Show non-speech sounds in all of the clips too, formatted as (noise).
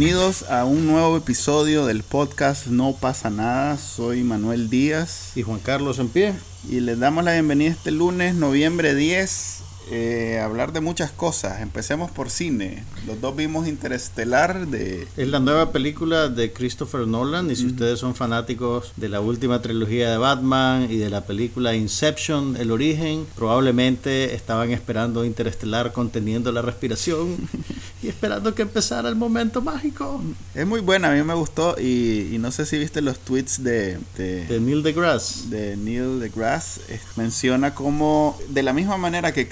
Bienvenidos a un nuevo episodio del podcast No pasa nada. Soy Manuel Díaz Y Juan Carlos en pie. y les damos la bienvenida este lunes, noviembre 10, eh, hablar de muchas cosas. Empecemos por cine. Los dos vimos Interestelar de... Es la nueva película de Christopher Nolan y si ustedes son fanáticos de la última trilogía de Batman y de la película Inception, El origen, probablemente estaban esperando Interestelar conteniendo la respiración (laughs) y esperando que empezara el momento mágico Es muy buena, a mí me gustó y, y no sé si viste los tweets de, de, de Neil deGrasse. de Neil deGrasse. eh, Menciona cómo, de la misma manera que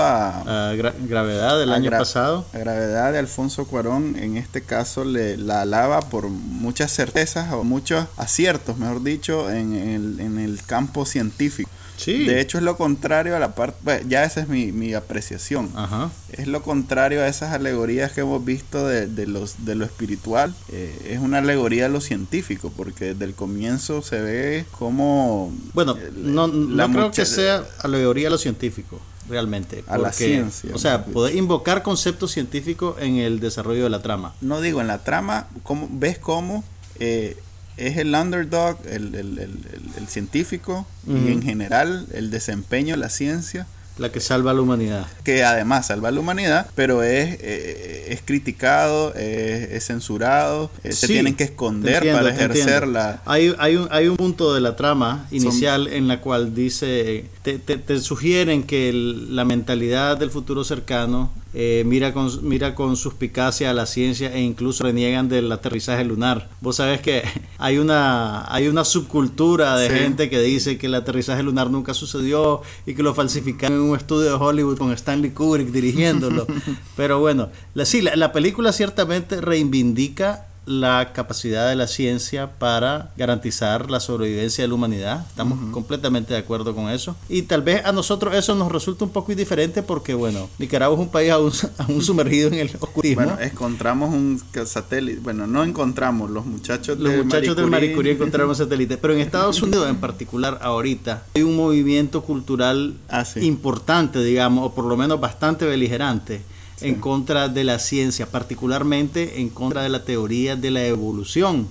a, A gra- gravedad del a año Gra- pasado. a Gravedad de Alfonso Cuarón, en este caso le, la alaba por muchas certezas o muchos aciertos, mejor dicho, en, el, en el campo científico. Sí. De hecho es lo contrario a la parte, bueno, ya esa es mi, mi apreciación. Ajá. Es lo contrario a esas alegorías que hemos visto de, de los, de lo espiritual. Eh, es una alegoría a lo científico, porque desde el comienzo se ve como... Bueno, no, no creo que sea alegoría a lo científico, realmente. A la porque, ciencia, O sea, poder invocar conceptos científicos en el desarrollo de la trama. No digo, en la trama, ¿cómo, ¿ves cómo eh, es el underdog, el, el- el- el- el científico, y en general el desempeño de la ciencia? La que salva a la humanidad. que además salva a la humanidad, pero es, eh, es criticado, es, es censurado, eh, se tienen que esconder entiendo, para te entiendo. ejercer la... Hay, hay, un, hay un punto de la trama inicial en la cual dice, te, te- te sugieren que el- la mentalidad del futuro cercano eh, mira, con, mira con suspicacia a la ciencia e incluso reniegan del aterrizaje lunar. Vos sabés que (laughs) hay una, hay una subcultura de Sí. gente que dice que el aterrizaje lunar nunca sucedió y que lo falsificaron en un estudio de Hollywood con Stanley Kubrick dirigiéndolo. (laughs) Pero bueno, la, sí, la, la película ciertamente reivindica la capacidad de la ciencia para garantizar la sobrevivencia de la humanidad. Estamos completamente de acuerdo con eso. Y tal vez a nosotros eso nos resulta un poco indiferente porque, bueno, Nicaragua es un país aún, (laughs) aún sumergido en el oscurismo. Bueno, encontramos un satélite, bueno, no encontramos los muchachos los de muchachos del Marie Curie. Encontraron (laughs) satélite. Pero en Estados Unidos en particular ahorita hay un movimiento cultural Ah, sí. importante, digamos, o por lo menos bastante beligerante en contra de la ciencia, particularmente en contra de la teoría de la evolución,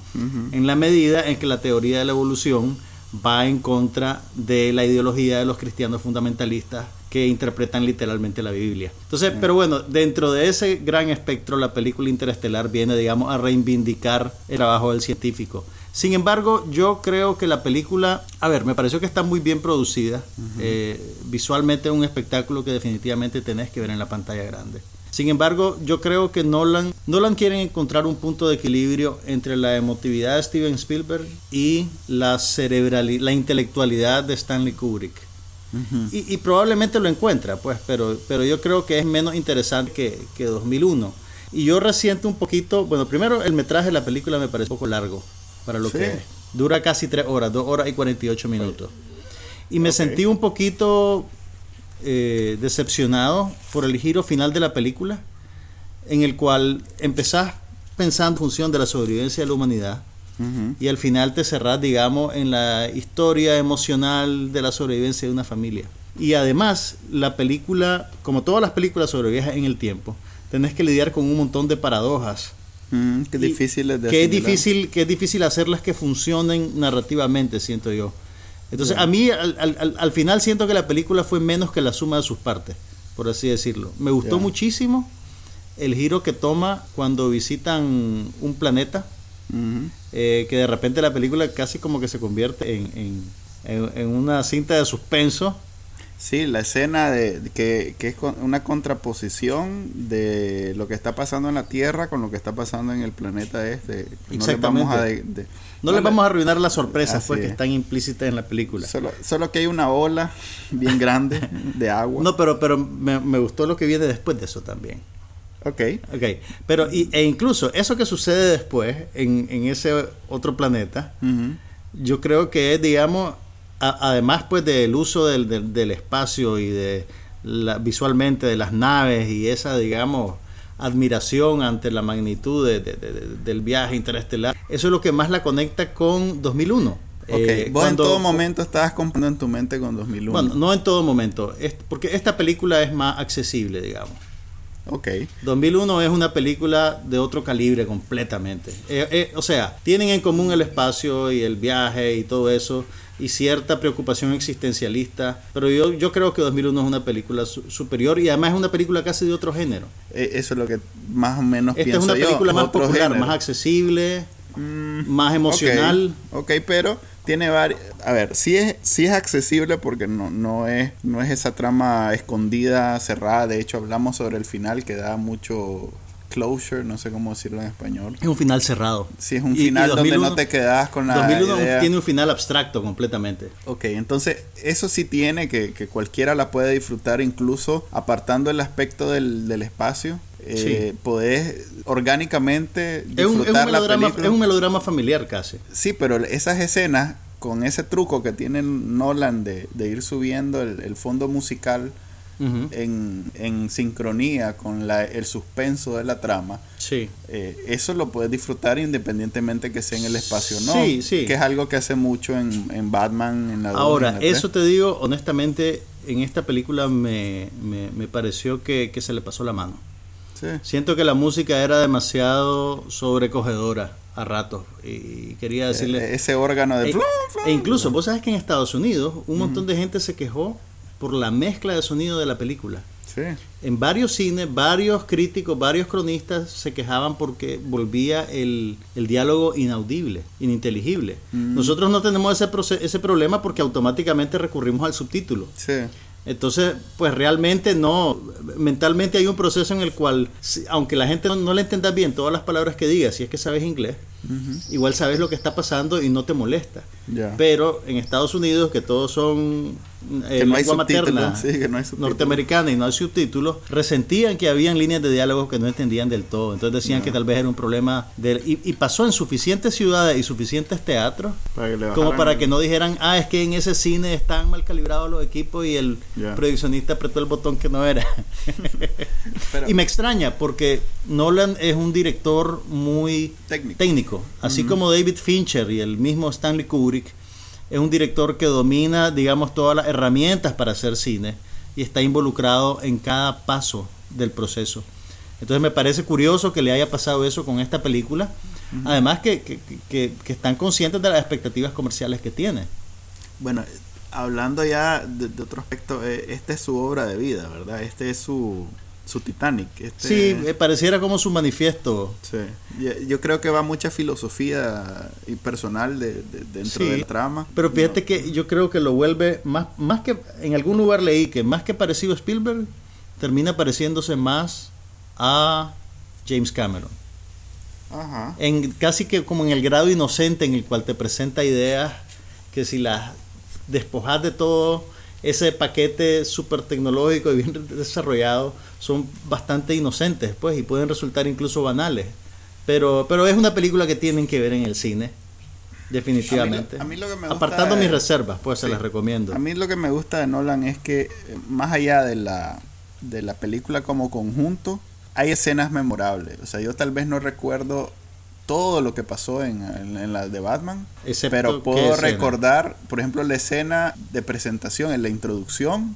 en la medida en que la teoría de la evolución va en contra de la ideología de los cristianos fundamentalistas que interpretan literalmente la Biblia. Entonces, pero bueno, dentro de ese gran espectro, la película Interestelar viene, digamos, a reivindicar el trabajo del científico. Sin embargo, yo creo que la película, a ver, me pareció que está muy bien producida. Eh, visualmente es un espectáculo que definitivamente tenés que ver en la pantalla grande. Sin embargo, yo creo que Nolan, Nolan quiere encontrar un punto de equilibrio entre la emotividad de Steven Spielberg y la cerebralidad, la intelectualidad de Stanley Kubrick. Y, y probablemente lo encuentra, pues, pero, pero yo creo que es menos interesante que, que 2001. Y yo resiento un poquito, bueno, primero el metraje de la película me parece un poco largo para lo Sí. que. Dura casi 3 horas, 2 horas y 48 minutos. Y me sentí un poquito eh, decepcionado por el giro final de la película, en el cual empezás pensando en función de la sobrevivencia de la humanidad y al final te cerrás, digamos, en la historia emocional de la sobrevivencia de una familia. Y además, la película, como todas las películas sobre viajes en el tiempo, tenés que lidiar con un montón de paradojas. Mm, qué difícil es de que es difícil que es difícil hacerlas que funcionen narrativamente siento yo entonces a mí al, al- al- al final siento que la película fue menos que la suma de sus partes por así decirlo. Me gustó muchísimo el giro que toma cuando visitan un planeta eh, que de repente la película casi como que se convierte en, en- en- en una cinta de suspenso Sí, la escena de, que, que es con- una contraposición de lo que está pasando en la Tierra con lo que está pasando en el planeta este. No les vamos a de- de- no les le- vamos a arruinar las sorpresas pues, que es. están implícitas en la película Solo, solo que hay una ola bien grande de agua. no pero pero me, me gustó lo que viene después de eso también Ok. Ok, pero y- e incluso eso que sucede después en, en ese otro planeta, yo creo que es, digamos, a- además pues del uso del, del- del espacio y de, la, visualmente de las naves y esa, digamos, admiración ante la magnitud del viaje interestelar. Eso es lo que más la conecta con 2001. Eh, Vos en todo momento estabas comprando en tu mente con 2001. Bueno, no en todo momento, es porque esta película es más accesible, digamos. Ok. 2001 es una película de otro calibre completamente. Eh, eh, o sea, tienen en común el espacio y el viaje y todo eso y cierta preocupación existencialista, pero yo, yo creo que 2001 es una película superior y además es una película casi de otro género. E, eso es lo que más o menos Esta es una película más popular, más accesible, mm, más emocional. ok, pero tiene varios a ver sí es sí es accesible porque no no es no es esa trama escondida cerrada de hecho hablamos sobre el final que da mucho closure no sé cómo decirlo en español. Es un final cerrado. Sí es un final donde no te quedas con la 2001 tiene un final abstracto completamente. Ok entonces eso sí tiene que, que cualquiera la puede disfrutar incluso apartando el aspecto del, del espacio eh, podés orgánicamente disfrutar es un, es un melodrama familiar casi. Sí, pero esas escenas con ese truco que tiene Nolan de, ir subiendo el, fondo musical en, sincronía con la, el suspenso de la trama, sí. Eh, eso lo puedes disfrutar independientemente que sea en el espacio no. Que es algo que hace mucho en, Batman, en la Ahora, eso te digo, honestamente, en esta película me, me, pareció que, que se le pasó la mano. Siento que la música era demasiado sobrecogedora a ratos y quería decirle e-, ese órgano de e, e incluso vos sabes que en Estados Unidos un montón de gente se quejó por la mezcla de sonido de la película sí. en varios cines varios críticos varios cronistas se quejaban porque volvía el, el diálogo inaudible ininteligible nosotros no tenemos ese ese problema porque automáticamente recurrimos al subtítulo sí. Entonces, pues realmente no, mentalmente hay un proceso en el cual, aunque la gente no, le entienda bien todas las palabras que diga, si es que sabes inglés, igual sabes lo que está pasando y no te molesta. Pero en Estados Unidos, que todos son eh, lengua materna norteamericana y no hay subtítulos, resentían que habían líneas de diálogo que no entendían del todo. Entonces decían que tal vez era un problema de, y, pasó en suficientes ciudades y suficientes teatros como para que no dijeran, ah, es que en ese cine están mal calibrados los equipos y el proyeccionista apretó el botón que no era. (laughs) y me extraña porque Nolan es un director muy técnico, así como David Fincher y el mismo Stanley Kubrick es un director que domina, digamos, todas las herramientas para hacer cine y está involucrado en cada paso del proceso. Entonces me parece curioso que le haya pasado eso con esta película. Además que, que, que, están conscientes de las expectativas comerciales que tiene. Bueno, hablando ya de, de, otro aspecto, eh, esta es su obra de vida, ¿verdad? Este es su, su Titanic. Este... Sí, eh, pareciera como su manifiesto. Sí. Yo creo que va mucha filosofía y personal de, dentro del trama. Pero fíjate que yo creo que lo vuelve más, más que en algún lugar leí que más que parecido a Spielberg, termina pareciéndose más a James Cameron. Ajá. En, casi que como en el grado inocente en el cual te presenta ideas que si las despojas de todo ese paquete súper tecnológico y bien (laughs) desarrollado son bastante inocentes, pues, y pueden resultar incluso banales. Pero, pero es una película que tienen que ver en el cine, definitivamente. Apartando mis reservas, pues se las recomiendo. A mí lo que me gusta de Nolan es que, eh, más allá de la, de la película como conjunto, hay escenas memorables. O sea, yo tal vez no recuerdo todo lo que pasó en, en, la de Batman. pero puedo recordar, por ejemplo, la escena de presentación, en la introducción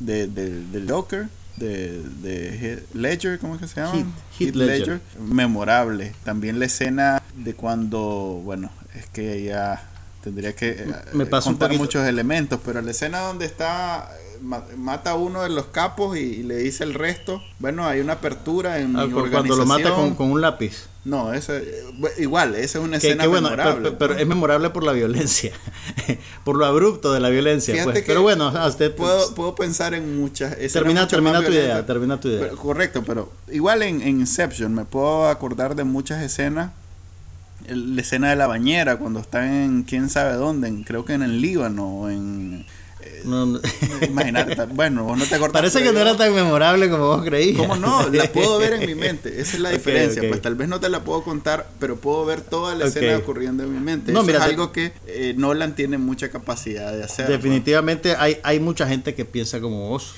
de, del Joker. De, de Ledger, ¿cómo es que se llama? Heath, Ledger. Memorable. También la escena de cuando, bueno, es que ya tendría que Me eh, contar muchos elementos, pero la escena donde está mata a uno de los capos y, le dice el resto. Bueno, hay una apertura en ah, Cuando lo mata con, un lápiz. No, ese, igual, esa es una escena memorable. Pero, es memorable por la violencia, (laughs) por lo abrupto de la violencia. Pues. Pero bueno, usted puedo, puedo pensar en muchas. Termina, termina tu idea, termina tu idea. correcto, pero igual en, en Inception me puedo acordar de muchas escenas la escena de la bañera cuando están en quién sabe dónde, creo que en el Líbano, en (laughs) Imagínate, bueno, vos no te acordás. Parece que no era tan memorable como vos creías. ¿Cómo no? La (laughs) puedo ver en mi mente. Esa es la (laughs) diferencia. Pues tal vez no te la puedo contar, pero puedo ver toda la escena ocurriendo en mi mente. No, mira, es algo que eh, Nolan tiene mucha capacidad de hacer. Definitivamente hay, hay mucha gente que piensa como vos.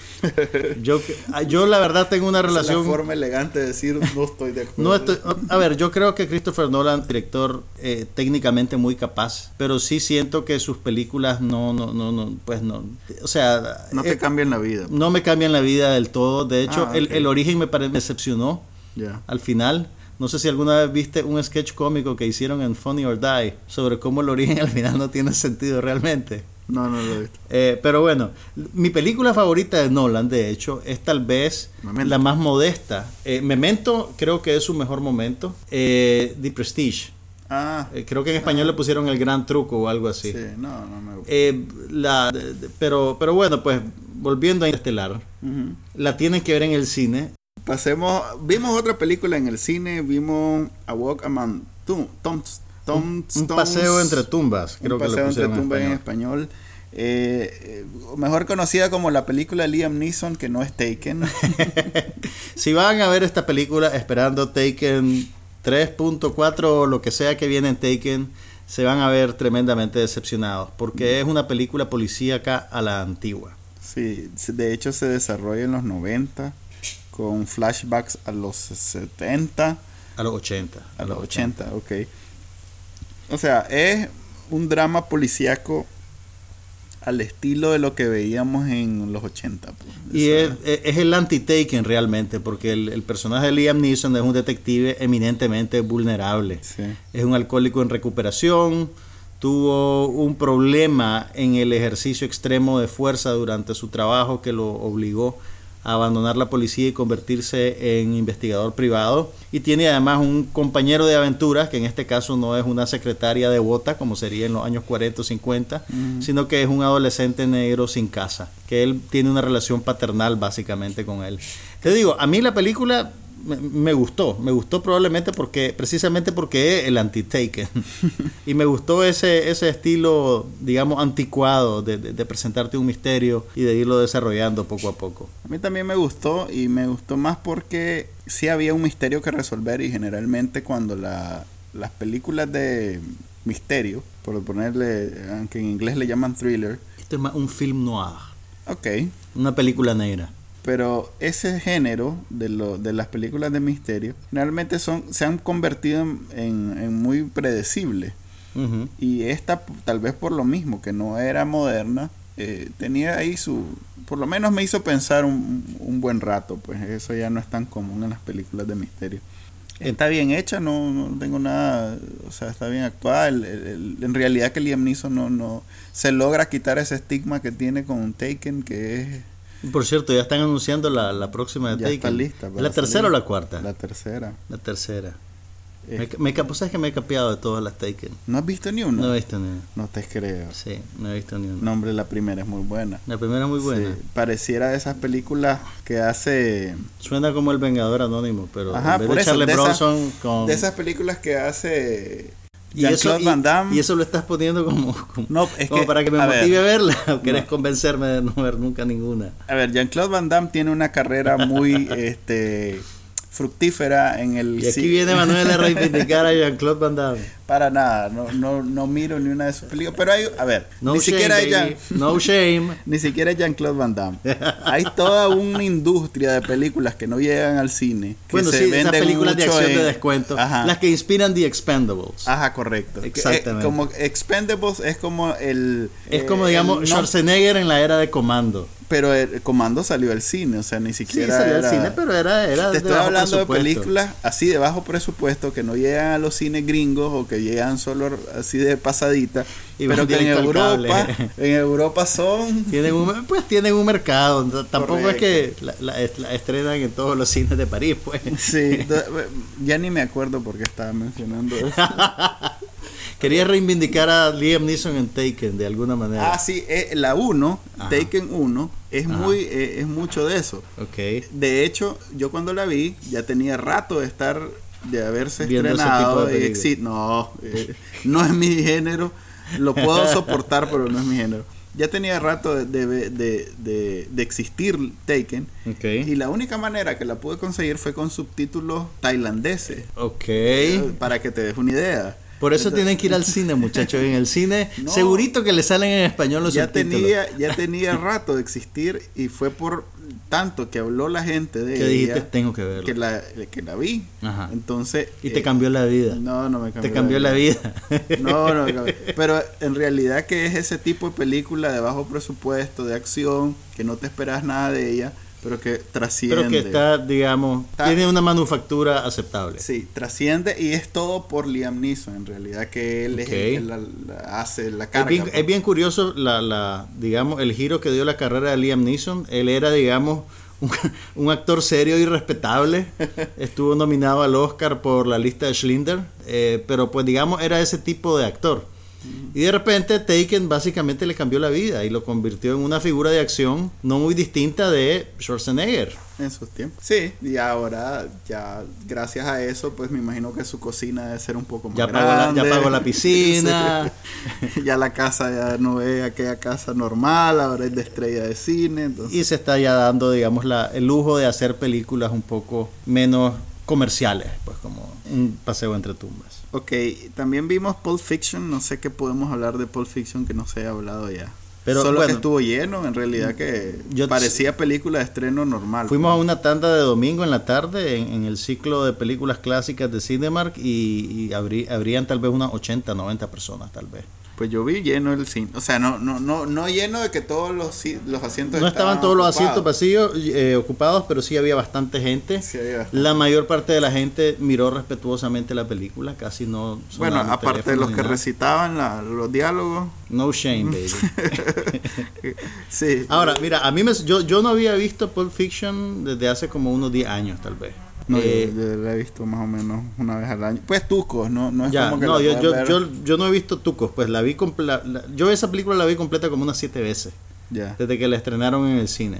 yo, yo la verdad tengo una relación... Es una forma elegante de decir no estoy de acuerdo. No estoy, a ver, yo creo que Christopher Nolan, director eh, técnicamente muy capaz, pero sí siento que sus películas no, no, no, no, pues no, o sea... No te eh, cambian la vida. No me cambian la vida del todo. De hecho, ah, el, el, origen me, me decepcionó al final. No sé si alguna vez viste un sketch cómico que hicieron en Funny or Die sobre cómo el origen (laughs) al final no tiene sentido realmente. No, no lo he visto. Eh, pero bueno, mi película favorita de Nolan, de hecho, es tal vez la más modesta. Eh, Memento creo que es su mejor momento. Eh, The Prestige. Ah, eh, creo que en español le pusieron el gran truco o algo así. Sí, no, no me gusta. la, pero, pero bueno, pues volviendo a Estelar, la tienen que ver en el cine. Pasemos, vimos otra película en el cine, vimos A Walk Among Tombs un, paseo entre tumbas, creo un paseo que entre tumbas en español. Eh, eh, mejor conocida como la película Liam Neeson que no es Taken. (laughs) si van a ver esta película esperando Taken 3.4 o lo que sea que viene en Taken, se van a ver tremendamente decepcionados porque es una película policíaca a la antigua. Sí, de hecho se desarrolla en los 90 con flashbacks a los 70. A los 80. A, los 80, 80, ok. O sea, es un drama policíaco al estilo de lo que veíamos en los 80. Pues. Y es, el anti-Taken realmente, porque el, personaje de Liam Neeson es un detective eminentemente vulnerable. Es un alcohólico en recuperación, tuvo un problema en el ejercicio extremo de fuerza durante su trabajo que lo obligó abandonar la policía y convertirse en investigador privado. Y tiene además un compañero de aventuras, que en este caso no es una secretaria devota, como sería en los años 40 o 50, sino que es un adolescente negro sin casa, que él tiene una relación paternal básicamente con él. Te digo, a mí la película me, gustó, me gustó probablemente porque precisamente porque es el anti-taken (laughs) y me gustó ese, ese estilo, digamos, anticuado de, presentarte un misterio y de irlo desarrollando poco a poco. A mí también me gustó y me gustó más porque sí había un misterio que resolver y generalmente cuando la, las películas de misterio, por ponerle, aunque en inglés le llaman thriller. Este es más un film noir. Ok. Una película negra pero ese género de, lo, de las películas de misterio realmente son, se han convertido en, muy predecibles. Y esta, tal vez por lo mismo, que no era moderna, eh, tenía ahí su... Por lo menos me hizo pensar un, un, buen rato, pues eso ya no es tan común en las películas de misterio. Está bien hecha, no, no tengo nada, o sea, está bien actuada. en realidad que Liam Neeson no, no se logra quitar ese estigma que tiene con Taken, que es por cierto, ya están anunciando la, la próxima de ya Está lista ¿La tercera o la cuarta? La tercera. La tercera. Eh. Me, me, ¿Sabes que me he capeado de todas las Taken? ¿No has visto ni una? No he visto ni una. No te creo. Sí, no he visto ni una. No, hombre, la primera es muy buena. La primera es muy buena. pareciera de esas películas que hace... Suena como El Vengador Anónimo, pero Ajá, en vez de Charlie Bronson con... De esas películas que hace y eso, y, eso lo estás poniendo como, no, es que, para que me motive a, verla o querés convencerme de no ver nunca ninguna. A ver, Jean-Claude Van Damme tiene una carrera muy (laughs) este fructífera en el Y aquí viene Manuel a reivindicar a (laughs) Jean-Claude Van Damme. Para nada, no, no, no miro ni una de sus películas. Pero hay, a ver, ni siquiera Jean, No shame. (laughs) ni siquiera Jean-Claude Van Damme. Hay toda una industria de películas que no llegan al cine. Que bueno, se sí, esas películas de acción de descuento. Las que inspiran The Expendables. Ajá, correcto. Eh, Exactamente. como Expendables es como el. Es como, digamos, Schwarzenegger en la era de comando. Pero el Comando salió al cine, o sea, ni siquiera. Sí, salió al cine, pero era. era te estoy hablando de películas así de bajo presupuesto que no llegan a los cines gringos o que llegan solo así de pasadita. pero que en Europa, (laughs) en Europa son. Tienen un, pues tienen un mercado. Tampoco es que la, la, estrenan en todos los cines de París, pues. Sí, (laughs) ya ni me acuerdo por qué estaba mencionando eso. (laughs) Quería reivindicar a Liam Neeson en Taken de alguna manera. Ah, sí, eh, la 1, Taken 1, es muy eh, es mucho de eso. Okay. De hecho, yo cuando la vi ya tenía rato de estar de haberse estrenado no, eh, no es mi género. Lo puedo (laughs) soportar, pero no es mi género. ya tenía rato de, de, de, de- existir Taken. Ok. Y la única manera que la pude conseguir fue con subtítulos tailandeses. Ok. Para que te des una idea. Por eso Entonces- tienen que ir al cine, muchachos. En el cine, (laughs) No. segurito que le salen en español los ya subtítulos. tenía, (laughs) ya tenía rato de existir y fue por tanto que habló la gente de que dijiste, ella tengo que verlo. que la, que la vi. Ajá. Entonces. Y te eh, cambió la vida. No, no me cambió. te cambió la vida. (laughs) No, no, me cambió. pero en realidad que es ese tipo de película de bajo presupuesto, de acción, que no te esperas nada de ella, pero que trasciende. Pero que está, digamos, Está- tiene una manufactura aceptable. Sí, trasciende y es todo por Liam Neeson, en realidad que él es el que la, la hace la Es carga. bien, pues. es bien curioso la, la, digamos, el giro que dio la carrera de Liam Neeson. Él era, digamos, (laughs) un, un actor serio y respetable. (laughs) Estuvo nominado al Oscar por la lista de Schindler. eh, pero pues, digamos, era ese tipo de actor. Y de repente Taken básicamente le cambió la vida y lo convirtió en una figura de acción no muy distinta de Schwarzenegger. En sus tiempos. Sí, y ahora ya gracias a eso, pues me imagino que su cocina debe ser un poco más Ya pagó la- ya grande. pagó la piscina. (laughs) Sí. ya la casa ya no es aquella casa normal, ahora es de estrella de cine. Entonces, Y se está ya dando, digamos, la, el lujo de hacer películas un poco menos comerciales, pues como un paseo entre tumbas. Ok, también vimos Pulp Fiction, no sé qué podemos hablar de Pulp Fiction que no se haya hablado ya. Pero, Solo bueno. que estuvo lleno, en realidad que Yo- parecía película de estreno normal. Fuimos a una tanda de domingo en la tarde en, en el ciclo de películas clásicas de Cinemark y, y habrí- habrían tal vez unas 80, 90 personas tal vez. Pues yo vi lleno el cine, o sea, no no no no lleno de que todos los, los asientos No estaban todos los asientos vacíos, eh, ocupados, pero sí había bastante gente. Sí, había bastante. La mayor parte de la gente miró respetuosamente la película, casi no Bueno, aparte de los que nada. recitaban la- los diálogos. No shame, baby. (laughs) sí. Ahora, mira, a mí me, yo, yo no había visto Pulp Fiction desde hace como unos 10 años, tal vez. No, yo- Eh, yo, la he visto más o menos una vez al año. Pues tucos, no, no es ya, como que no, yo, yo, yo, yo no he visto Tucos, pues la vi la- la- yo esa película la vi completa como unas 7 veces, Ya, desde que la estrenaron en el cine.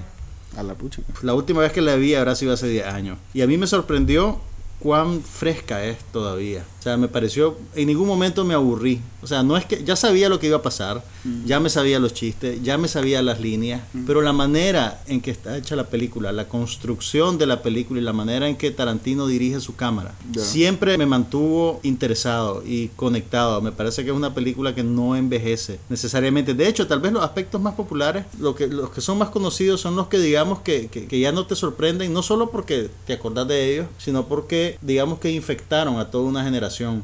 a la pucha. La última vez que la vi habrá sido hace 10 años. Y a mí me sorprendió cuán fresca es todavía. O sea, me pareció, en ningún momento me aburrí. O sea, no es que ya sabía lo que iba a pasar, ya me sabía los chistes, ya me sabía las líneas, pero la manera en que está hecha la película, la construcción de la película y la manera en que Tarantino dirige su cámara, Ya. siempre me mantuvo interesado y conectado. Me parece que es una película que no envejece necesariamente. De hecho, tal vez los aspectos más populares, lo que, los que son más conocidos son los que digamos que, que- que ya no te sorprenden, no solo porque te acordás de ellos, sino porque digamos que infectaron a toda una generación.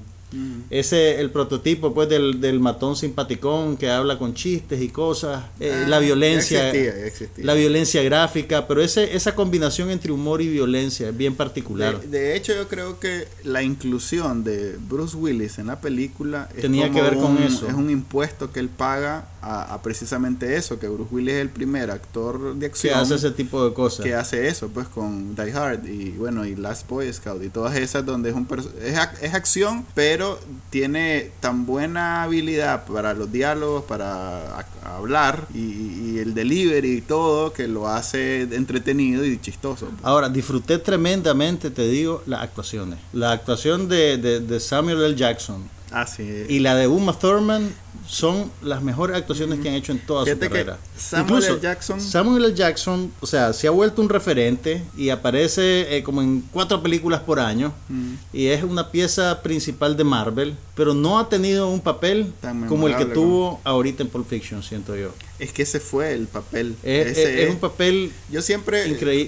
Ese, el prototipo pues del, del matón simpaticón que habla con chistes y cosas, eh, Ah, la violencia, ya existía, ya existía. la violencia gráfica, pero ese, esa combinación entre humor y violencia es bien particular. De, de hecho, yo creo que la inclusión de Bruce Willis en la película es Tenía que ver con un- eso. Es un impuesto que él paga a, a precisamente eso, que Bruce Willis es el primer actor de que acción hace ese tipo de cosas. que hace eso, pues con Die Hard y bueno, y Last Boy Scout y todas esas donde es un es, ac- es acción, pero tiene tan buena habilidad para los diálogos, para hablar y, y el delivery y todo que lo hace entretenido y chistoso. Ahora, disfruté tremendamente, te digo, las actuaciones. La actuación de, de- de Samuel L. Jackson Ah, sí. y la de Uma Thurman son las mejores actuaciones que han hecho en toda Fíjate su carrera. Samuel L. Jackson- Samuel L. Jackson, o sea, se ha vuelto un referente y aparece eh, como en cuatro películas por año Mm. y es una pieza principal de Marvel, pero no ha tenido un papel como el que tuvo ahorita en Pulp Fiction, siento yo. Es que ese fue el papel. Es, Ese es- es un papel Yo siempre,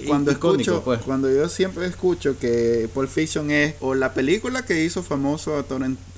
cuando icónico, escucho, pues. cuando yo siempre escucho que Pulp Fiction es o la película que hizo famoso a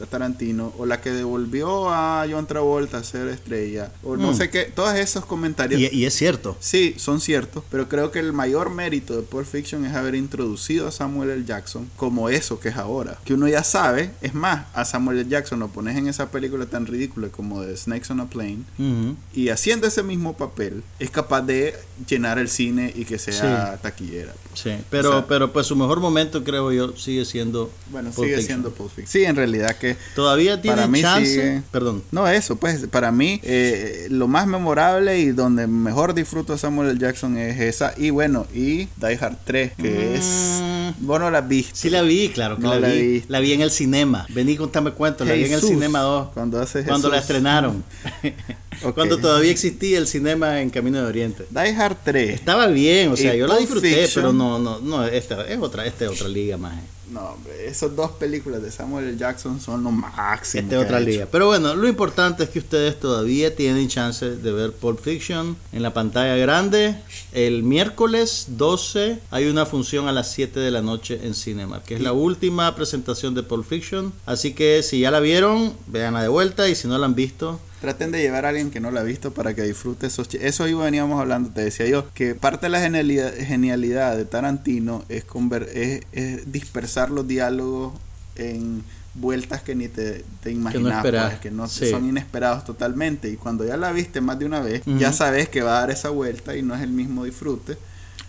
Tarantino, o la que devolvió a John Travolta a ser estrella, o no Mm. sé qué, todos esos comentarios. y, y es cierto. Sí, son ciertos, pero creo que el mayor mérito de Pulp Fiction es haber introducido a Samuel L. Jackson como eso que es ahora. Que uno ya sabe, es más, a Samuel L. Jackson lo pones en esa película tan ridícula como de Snakes on a Plane, Ujú. y haciendo ese mismo papel es capaz de llenar el cine y que sea taquillera. Sí, pero, O sea- pero pues su mejor momento creo yo sigue siendo Bueno, Pulp sigue Fiction. siendo Pulp Fiction. Sí, en realidad que Todavía tiene chance. sigue- Perdón. no eso, pues para mí eh, lo más memorable y donde mejor disfruto a Samuel L. Jackson es esa y bueno, y Die Hard 3, que es Mm, Vos no la viste. Sí la vi, claro que No la, la vi. La vi en el cinema. Vení, contame cuento. La vi en el cinema 2. Cuando hace Cuando la estrenaron. (laughs) (laughs) Ok. Cuando todavía existía el cinema en Camino de Oriente. Die Hard 3. Estaba bien, o sea, Y yo la Pulp disfruté, Fiction. pero no, no, no, esta es otra, esta es otra liga más. No, hombre, esas dos películas de Samuel L. Jackson son lo máximo. Esta es otra liga. Pero bueno, lo importante es que ustedes todavía tienen chance de ver Pulp Fiction en la pantalla grande. El miércoles 12 hay una función a las 7 de la noche en Cinema, que es la última presentación de Pulp Fiction. Así que si ya la vieron, véanla de vuelta y si no la han visto, Traten de llevar a alguien que no la ha visto para que disfrute esos Eso ahí veníamos hablando, te decía yo, que parte de la genialidad, genialidad de Tarantino es, conver- es, es dispersar los diálogos en vueltas que ni te, te imaginas, esperás. pues, que no Sí. son inesperados totalmente. Y cuando ya la viste más de una vez, ya sabes que va a dar esa vuelta y no es el mismo disfrute.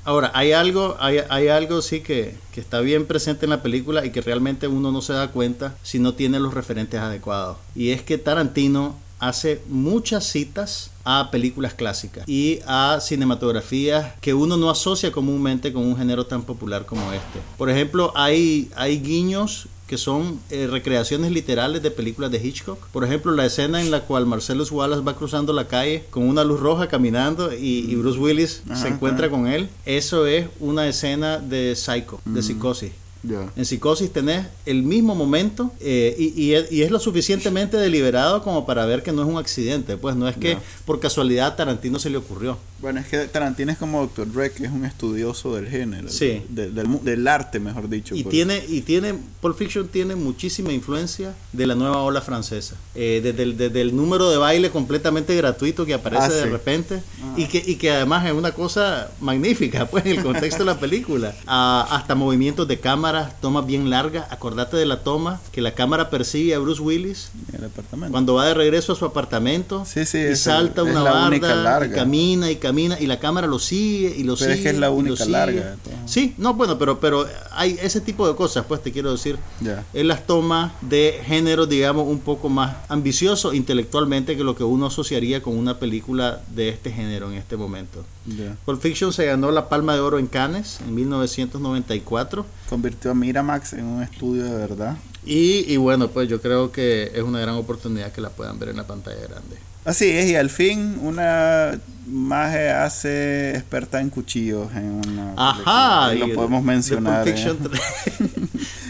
Ahora, hay algo, hay, hay algo sí que, que está bien presente en la película y que realmente uno no se da cuenta si no tiene los referentes adecuados. Y es que Tarantino hace muchas citas a películas clásicas y a cinematografías que uno no asocia comúnmente con un género tan popular como este. Por ejemplo, hay, hay guiños que son eh, recreaciones literales de películas de Hitchcock. Por ejemplo, la escena en la cual Marcellus Wallace va cruzando la calle con una luz roja caminando y, y Bruce Willis Ajá, se encuentra ajá. con él. Eso es una escena de Psycho, de psicosis. Ya. En psicosis tenés el mismo momento eh, y, y es, y es lo suficientemente deliberado como para ver que no es un accidente. Pues no es que Ya. por casualidad Tarantino se le ocurrió. Bueno, es que Tarantino es como Dr. Dre, que es un estudioso del género, Sí. de- del, del arte, mejor dicho. Y pues. tiene, y tiene, Pulp Fiction tiene muchísima influencia de la nueva ola francesa. Eh, desde, el, desde el número de baile completamente gratuito que aparece Ah, de sí. repente y, que, y que además es una cosa magnífica, pues, en el contexto de la película. (laughs) Ah, hasta movimientos de cámara, tomas bien largas. Acordate de la toma que la cámara persigue a Bruce Willis En el apartamento. cuando va de regreso a su apartamento Sí, sí, y salta una barda y larga. camina y camina y la cámara lo sigue y lo Pero es sigue que es la única larga sí no bueno pero pero hay ese tipo de cosas pues te quiero decir Ya. él las toma de género digamos un poco más ambicioso intelectualmente que lo que uno asociaría con una película de este género en este momento Ya. Pulp Fiction se ganó la Palma de Oro en Cannes en 1994 Convirtió a Miramax en un estudio de verdad. y, y bueno pues yo creo que es una gran oportunidad que la puedan ver en la pantalla grande Así es, y al fin una maje hace experta en cuchillos en una Ajá. Y lo podemos de- mencionar. De ¿eh? Pulp, Fiction,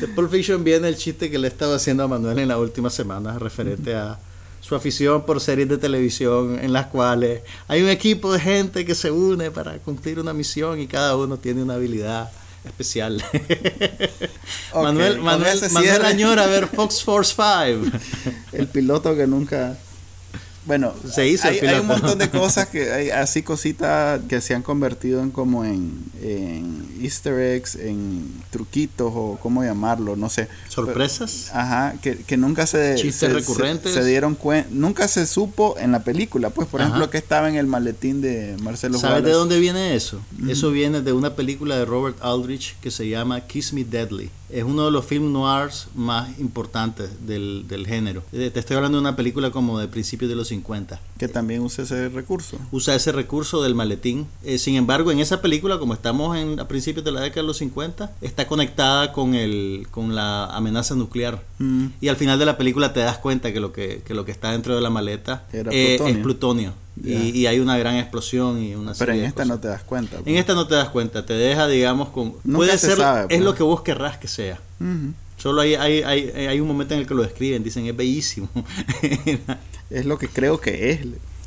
de Pulp Fiction viene el chiste que le estaba haciendo a Manuel en la última semana referente a su afición por series de televisión en las cuales hay un equipo de gente que se une para cumplir una misión y cada uno tiene una habilidad especial. (laughs) Manuel, Manuel, Manuel añora ver Fox Force 5. (laughs) El piloto que nunca... Bueno, Se hizo el hay, hay un montón de (laughs) cosas que hay así cositas que se han convertido en como en, en easter eggs, en truquitos o cómo llamarlo, no sé. ¿Sorpresas? Ajá, que, que nunca se, Chistes se- recurrentes. Se, dieron cuenta, nunca se supo en la película, pues por Ajá. ejemplo que estaba en el maletín de Marcelo ¿Sabes de dónde viene eso? Eso viene de una película de Robert Aldrich que se llama Kiss Me Deadly. Es uno de los film noirs más importantes del, del género. Eh, Te estoy hablando de una película como de principios de los 50. Que también usa ese recurso. Usa ese recurso del maletín. Eh, sin embargo, en esa película, como estamos en, a principios de la década de los 50, está conectada con, el, con la amenaza nuclear. Mm. Y al final de la película te das cuenta que lo que, que lo que está dentro de la maleta Era eh, plutonio. es plutonio. Y, y hay una gran explosión y una Pero en esta cosas. no te das cuenta. En pues. esta no te das cuenta, te deja, digamos, con... Nunca puede se ser, sabe, es pues. lo que vos querrás que sea. Solo hay, hay, hay, hay un momento en el que lo describen, dicen, es bellísimo. (laughs) Es lo que creo que es.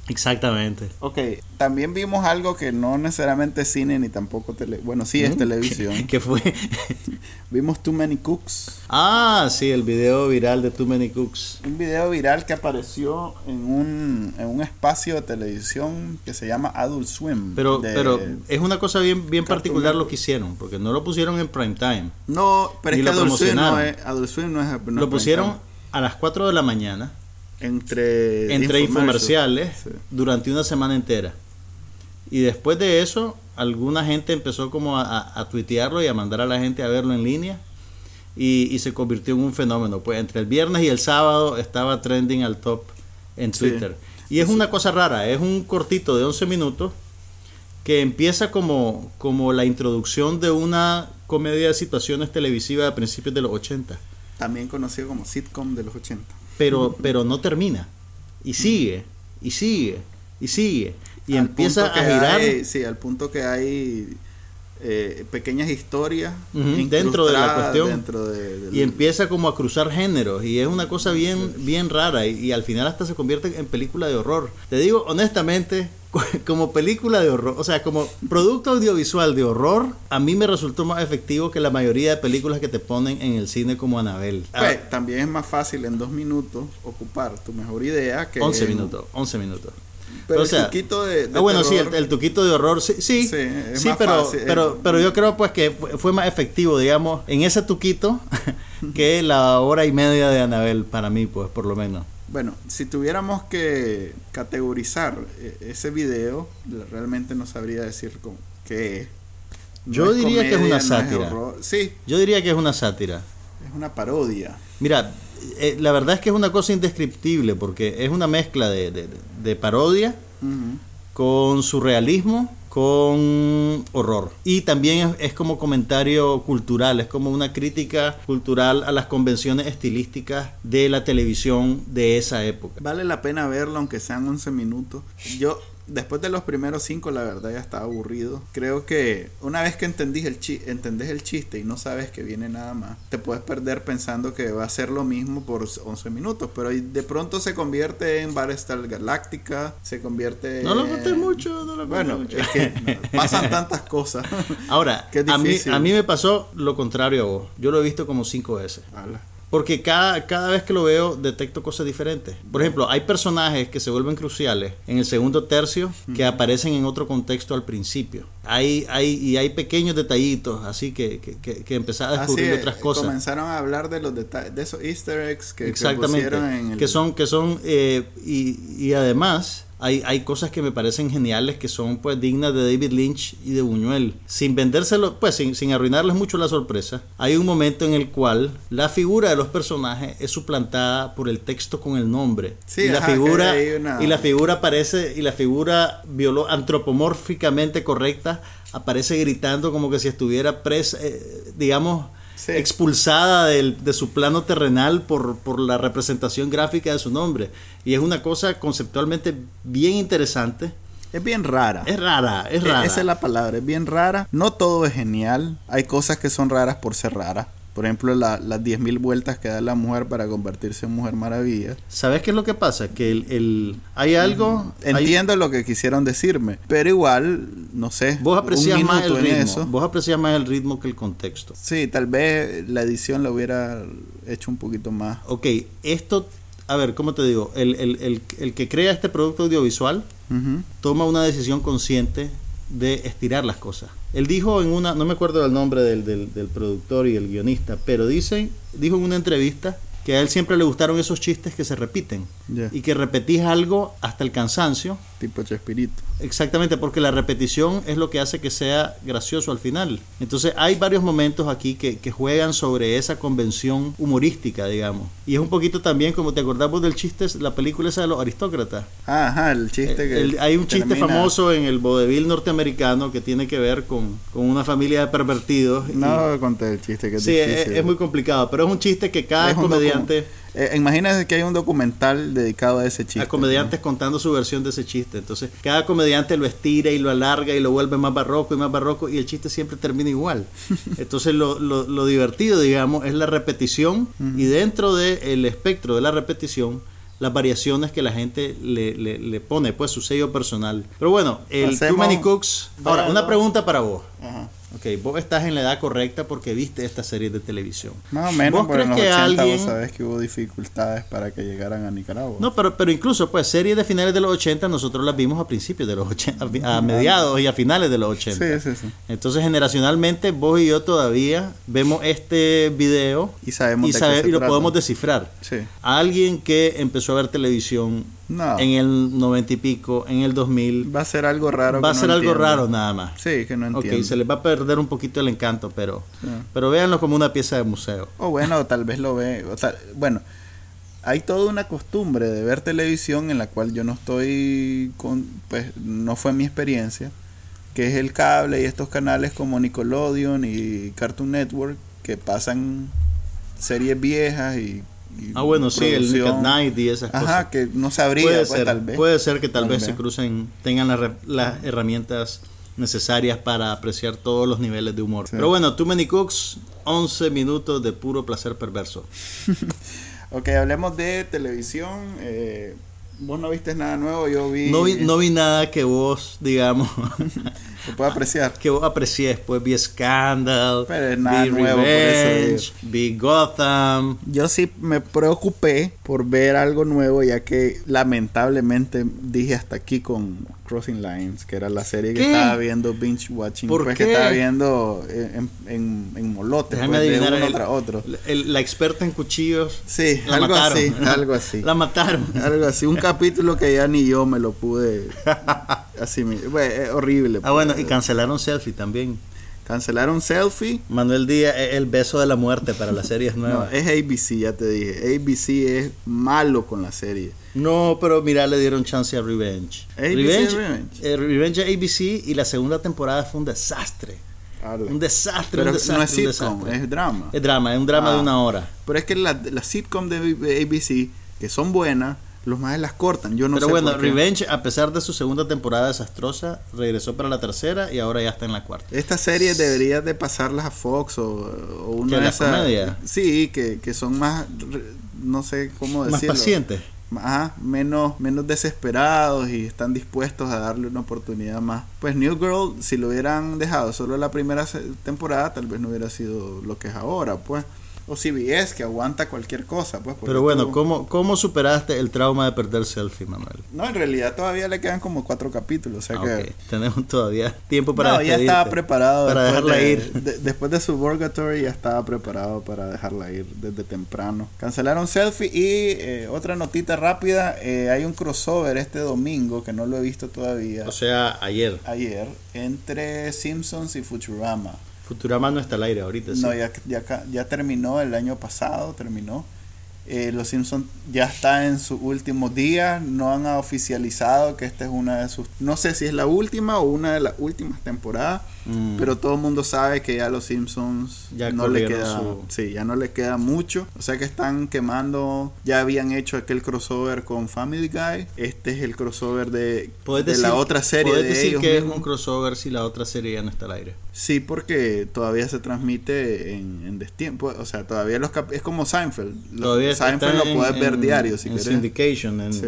Exactamente. Ok, también vimos algo que no necesariamente es cine ni tampoco tele... Bueno, sí es ¿Mm? televisión. ¿Qué fue? (laughs) Vimos Too Many Cooks. ah, sí, el video viral de Too Many Cooks. Un video viral que apareció en un, en un espacio de televisión que se llama Adult Swim. Pero, de- pero es una cosa bien, bien particular lo que hicieron, porque no lo pusieron en prime time. No, pero es que lo Adult Swim, no es, Adult Swim no es... no lo pusieron a las 4 de la mañana. Entre, entre infomerciales, Sí. durante una semana entera. Y después de eso, alguna gente empezó como a, a- tuitearlo y a mandar a la gente a verlo en línea. Y, y se convirtió en un fenómeno. Pues entre el viernes y el sábado estaba trending al top en Sí. Twitter. Y es una cosa rara, es un cortito de 11 minutos que empieza como, como la introducción de una comedia de situaciones televisivas a principios de los 80. También conocido como sitcom de los 80. Pero, pero no termina. Y sigue, y sigue, y sigue. Y Al empieza a girar. hay- sí, al punto que hay eh, pequeñas historias dentro de la cuestión. dentro de- del- y empieza como a cruzar géneros y es una cosa bien bien rara y, y al final hasta se convierte en película de horror. Te digo honestamente (laughs) como película de horror o sea como producto audiovisual de horror a mí me resultó más efectivo que la mayoría de películas que te ponen en el cine como Anabel. Pues, también es más fácil en dos minutos ocupar tu mejor idea que 11 en- minutos 11 minutos Pero O el tuquito de, de Ah, bueno, sí, terror- el, el tuquito de horror, sí, sí, Sí, sí, pero, fácil, pero, pero yo creo pues que fue, más efectivo, digamos, en ese tuquito (laughs) que la hora y media de Anabel para mí, pues, por lo menos. Bueno, si tuviéramos que categorizar eh, ese video, realmente no sabría decir cómo- qué es. No Yo diría que es una no sátira. Sí, Yo diría que es una sátira. es una parodia. Mira, eh, la verdad es que es una cosa indescriptible porque es una mezcla de, de- de parodia con surrealismo, con horror. Y también es, es como comentario cultural, es como una crítica cultural a las convenciones estilísticas de la televisión de esa época. Vale la pena verlo, aunque sean 11 minutos. Yo, después de los primeros 5, la verdad ya estaba aburrido. Creo que una vez que entendís el, chi entendés el chiste y no sabes que viene nada más, te puedes perder pensando que va a ser lo mismo por 11 minutos. Pero de pronto se convierte en Battlestar Galáctica, se convierte No lo en- conté mucho, no lo conté Bueno, mucho. es que no, (laughs) pasan tantas cosas. Ahora, Qué a mí, a mí me pasó lo contrario a vos. Yo lo he visto como cinco veces. Ala. Porque cada, cada vez que lo veo detecto cosas diferentes. Por ejemplo, hay personajes que se vuelven cruciales en el segundo tercio que aparecen en otro contexto al principio. Hay, hay, y hay pequeños detallitos así que, que, que, que empezás a descubrir otras cosas. Comenzaron a hablar de los detalles, de esos easter eggs que, que Exactamente. pusieron en el... Que son, que son, eh, y, y además hay, hay cosas que me parecen geniales que son pues dignas de David Lynch y de Buñuel. Sin vendérselo, pues sin, sin arruinarles mucho la sorpresa, hay un momento en el cual la figura de los personajes es suplantada por el texto con el nombre. Sí, y la ajá, figura, una- y la figura aparece, y la figura biolo- antropomórficamente correcta aparece gritando como que si estuviera presa, eh, digamos, Sí. expulsada del- de su plano terrenal por, por la representación gráfica de su nombre. Y es una cosa conceptualmente bien interesante. Es bien rara. Es rara, es E- rara. Esa es la palabra, es bien rara. No todo es genial. Hay cosas que son raras por ser raras. Por ejemplo, la- las 10.000 vueltas que da la mujer para convertirse en mujer maravilla. ¿Sabes qué es lo que pasa? Que el, el- hay algo... hay- Entiendo lo que quisieron decirme, pero igual, no sé. vos aprecias un más el ritmo. eso. Vos aprecias más el ritmo que el contexto. Sí, tal vez la edición la hubiera hecho un poquito más. Ok, esto... A ver, ¿cómo te digo? El, el- el- el que crea este producto audiovisual toma una decisión consciente de estirar las cosas. Él dijo en una, no me acuerdo del nombre del, del, del productor y el guionista, pero dice, dijo en una entrevista que a él siempre le gustaron esos chistes que se repiten y que repetís algo hasta el cansancio. Tipo Chespirito. Exactamente, porque la repetición es lo que hace que sea gracioso al final. Entonces hay varios momentos aquí que, que juegan sobre esa convención humorística, digamos. Y es un poquito también, como te acordás vos del chiste, la película esa de los aristócratas. Ajá, el chiste que. El- hay un chiste famoso en el vodevil norteamericano que tiene que ver con, con una familia de pervertidos. y- No conté el chiste que es sí, es, muy complicado, pero es un chiste que cada Es comediante, Eh, imagínense que hay un documental dedicado a ese chiste. a comediantes contando su versión de ese chiste. Entonces, cada comediante lo estira y lo alarga y lo vuelve más barroco y más barroco y el chiste siempre termina igual. (laughs) Entonces, lo, lo- lo divertido, digamos, es la repetición y dentro del espectro de la repetición, las variaciones que la gente le, le- le pone, pues su sello personal. Pero bueno, el Too Hacemos- Many Cooks. Ahora, una pregunta para vos. Ajá. Ok, vos estás en la edad correcta porque viste esta serie de televisión. Más o menos, ¿Vos pero en los que 80 alguien- vos sabés que hubo dificultades para que llegaran a Nicaragua. No, pero, pero incluso, pues, series de finales de los 80 nosotros las vimos a principios de los 80, a fi- a mediados y a finales de los 80. Sí, sí, sí. Entonces, generacionalmente, vos y yo todavía vemos este video Y sabemos y, sabe- y lo podemos descifrar. Sí. A alguien que empezó a ver televisión No. en el 90 y pico, en el 2000, Va a ser algo raro. va a no ser algo entiendo. raro nada más. Sí, que no ok, entiendo. se les va a perder un poquito el encanto, pero, Sí. pero véanlo como una pieza de museo. O bueno, tal vez lo ve. O tal- bueno, hay toda una costumbre de ver televisión en la cual yo no estoy con. Pues no fue mi experiencia. que es el cable y estos canales como Nickelodeon y Cartoon Network que pasan series viejas y Ah, bueno, sí, el Nick at. Night y esas cosas. Ajá, que no sabría, puede, pues, ser, tal vez. puede ser que tal, Tal vez vez. se crucen, tengan las herramientas necesarias para apreciar todos los niveles de humor. Sí. Pero bueno, Too Many Cooks, 11 minutos de puro placer perverso. (laughs) Ok, hablemos de televisión. eh, Vos no viste nada nuevo, yo vi. No vi, no vi nada que vos, digamos, (laughs) Se puede apreciar. (laughs) que vos apreciés. Pues vi Scandal, Pero es nada vi nuevo, por eso Revenge, vi Gotham. Yo sí me preocupé por ver algo nuevo, ya que lamentablemente dije hasta aquí con Crossing Lines, que era la serie que ¿Qué? estaba viendo binge watching, ¿Por pues qué? que estaba viendo en, en, en molote, Déjame pues, de adivinar, uno el- tras otro. el- la experta en cuchillos. Sí, la algo mataron. así, algo así. (laughs) La mataron. Algo así, un capítulo que ya ni yo me lo pude (laughs) así, mi- bueno, es horrible. Ah, bueno, y pues. cancelaron Selfie también. cancelaron Selfie. Manuel Díaz es el beso de la muerte para las series No, nuevas. es ABC, ya te dije. ABC es malo con la serie. No, pero mira, le dieron chance a Revenge. ABC Revenge, Revenge. eh, Revenge ABC y la segunda temporada fue un desastre. Un desastre, Pero un desastre. no es sitcom, desastre. es drama. Es drama, es un drama Ah. de una hora. Pero es que las la sitcom de ABC, que son buenas, los más las cortan. Yo no pero sé bueno, por qué. Revenge, a pesar de su segunda temporada desastrosa, regresó para la tercera y ahora ya está en la cuarta. Estas series deberías de pasarlas a Fox o, o una ¿Que de esas. comedia? Sí, que, que son más, no sé cómo Más decirlo. paciente. Ajá, menos, menos desesperados y están dispuestos a darle una oportunidad más. Pues New Girl, si lo hubieran dejado solo la primera temporada, tal vez no hubiera sido lo que es ahora, pues. O CBS, que aguanta cualquier cosa, pues. Pero bueno, tú- ¿cómo, ¿cómo superaste el trauma de perder Selfie, Manuel? No, en realidad todavía le quedan como cuatro capítulos, o sea Ah, que... Tenemos todavía tiempo para no, ya estaba preparado. Para dejarla de- ir. de- después de su Purgatory ya estaba preparado para dejarla ir desde temprano. Cancelaron Selfie y eh, otra notita rápida. eh, hay un crossover este domingo que no lo he visto todavía. O sea, ayer. ayer entre Simpsons y Futurama. Futurama no está al aire ahorita, sí. No, ya, ya, ya terminó el año pasado, terminó. Eh, los Simpsons ya está en sus últimos días, no han oficializado que esta es una de sus, no sé si es la última o una de las últimas temporadas, Mm. pero todo el mundo sabe que ya los Simpsons Ya no le queda, su- sí, ya no le queda mucho, o sea que están quemando, ya habían hecho aquel crossover con Family Guy, este es el crossover de, ¿Puedes de decir, la otra serie ¿puedes de decir ellos que es un crossover si la otra serie ya no está al aire? Sí, porque todavía se transmite en, en destiempo. O sea, todavía los cap- es como Seinfeld. Los- Todavía Seinfeld lo en- puedes ver en- diario si en querés. syndication, en, Sí.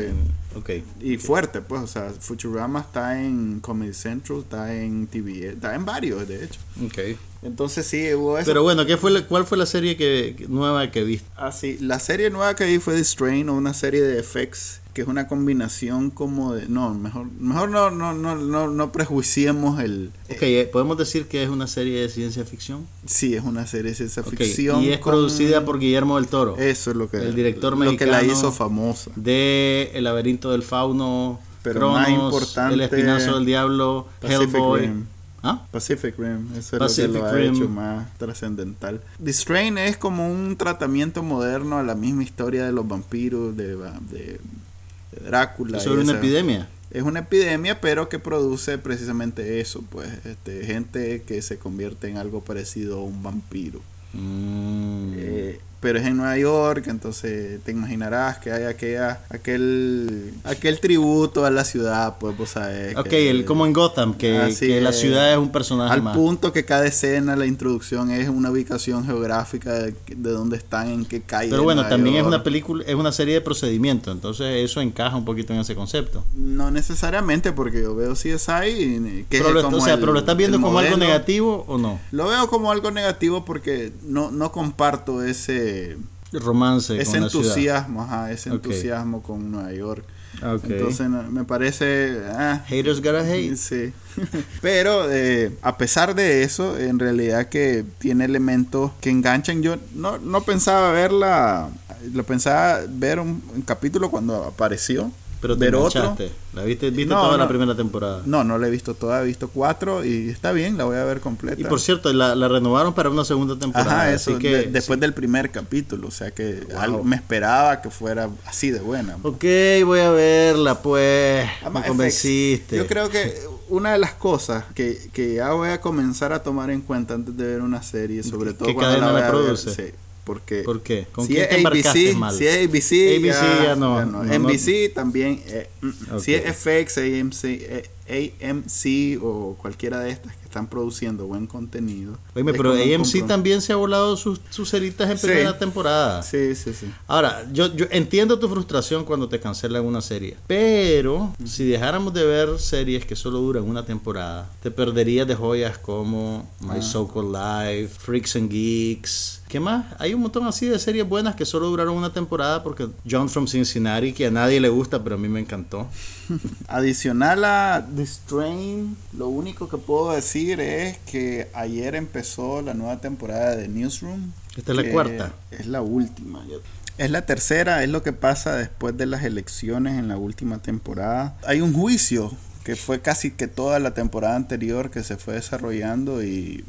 Ok. Y fuerte, pues. O sea, Futurama está en Comedy Central, está en TV, está en varios, de hecho. ok. Entonces sí, hubo eso. Pero bueno, ¿qué fue la- ¿cuál fue la serie que, nueva que viste? Ah, sí. La serie nueva que vi fue The Strain, o una serie de FX, que es una combinación como de... No, mejor, mejor no, no, no, no, no prejuiciemos el... Ok, eh, ¿podemos decir que es una serie de ciencia ficción? Sí, es una serie de ciencia ficción. Y es con- producida por Guillermo del Toro. Eso es lo que... el director Lo que la mexicano hizo famosa. de El laberinto del fauno, Pero más Cronos, importante, El espinazo del diablo, Pacific Hellboy. Rim. ¿Ah? Pacific Rim, eso Pacific es lo que lo ha Rim. hecho más trascendental. The Strain es como un tratamiento moderno a la misma historia de los vampiros, de, de- de Drácula. Sobre una esa- epidemia. Es una epidemia, pero que produce precisamente eso, pues, este, gente que se convierte en algo parecido a un vampiro. Mm. Pero es en Nueva York, entonces te imaginarás que hay aquella, aquel, aquel tributo a la ciudad, pues vos sabés. ok, que- el, como en Gotham, que, Así que la es. ciudad es un personaje Al más. punto que cada escena, la introducción es una ubicación geográfica de, de dónde están, en qué calle. Pero bueno, también es York. una película, es una serie de procedimientos, entonces eso encaja un poquito en ese concepto. No necesariamente, porque yo veo CSI que Pero es lo, como o sea, el- pero lo estás viendo como algo modelo. negativo o no? Lo veo como algo negativo porque no, no comparto ese, Romance ese con la ciudad. entusiasmo, ajá, ese entusiasmo con Nueva York. Entonces me parece... ah, Haters gotta hate. (laughs) Sí. Pero eh, a pesar de eso, en realidad que tiene elementos que enganchan. Yo no, no pensaba verla, lo pensaba ver un, un capítulo cuando apareció. Pero te ver otro. La viste, viste No, toda la primera temporada. No, no la he visto toda, he visto cuatro y está bien, la voy a ver completa. Y por cierto, la, la renovaron para una segunda temporada. Ajá, eso, así que, de- después del primer capítulo, o sea que Wow. algo- me esperaba que fuera así de buena. Ok, voy a verla, pues. Además, Me convenciste. Yo creo que una de las cosas que, que ya voy a comenzar a tomar en cuenta antes de ver una serie, sobre todo ¿Qué cuando cadena la la ver, produce? sí, porque ¿Por qué? ¿Con si quién es te ABC, mal? si es ABC, ABC ya no, no, no. NBC también. eh, mm, Si Ok. es FX, AMC, eh, AMC o cualquiera de estas que están produciendo buen contenido. Es pero AMC también se ha volado sus, sus ceritas en Sí. primera temporada. Sí, sí, sí. Ahora, yo, yo entiendo tu frustración cuando te cancelan una serie, pero si dejáramos de ver series que solo duran una temporada, te perderías de joyas como My Ah. So-Called Life, Freaks and Geeks. ¿Qué más? Hay un montón así de series buenas que solo duraron una temporada porque John from Cincinnati, que a nadie le gusta, pero a mí me encantó. Adicional a The Strain, lo único que puedo decir es que ayer empezó la nueva temporada de Newsroom. Esta es la cuarta. Es la última. Es la tercera, es lo que pasa después de las elecciones en la última temporada. Hay un juicio que fue casi que toda la temporada anterior que se fue desarrollando y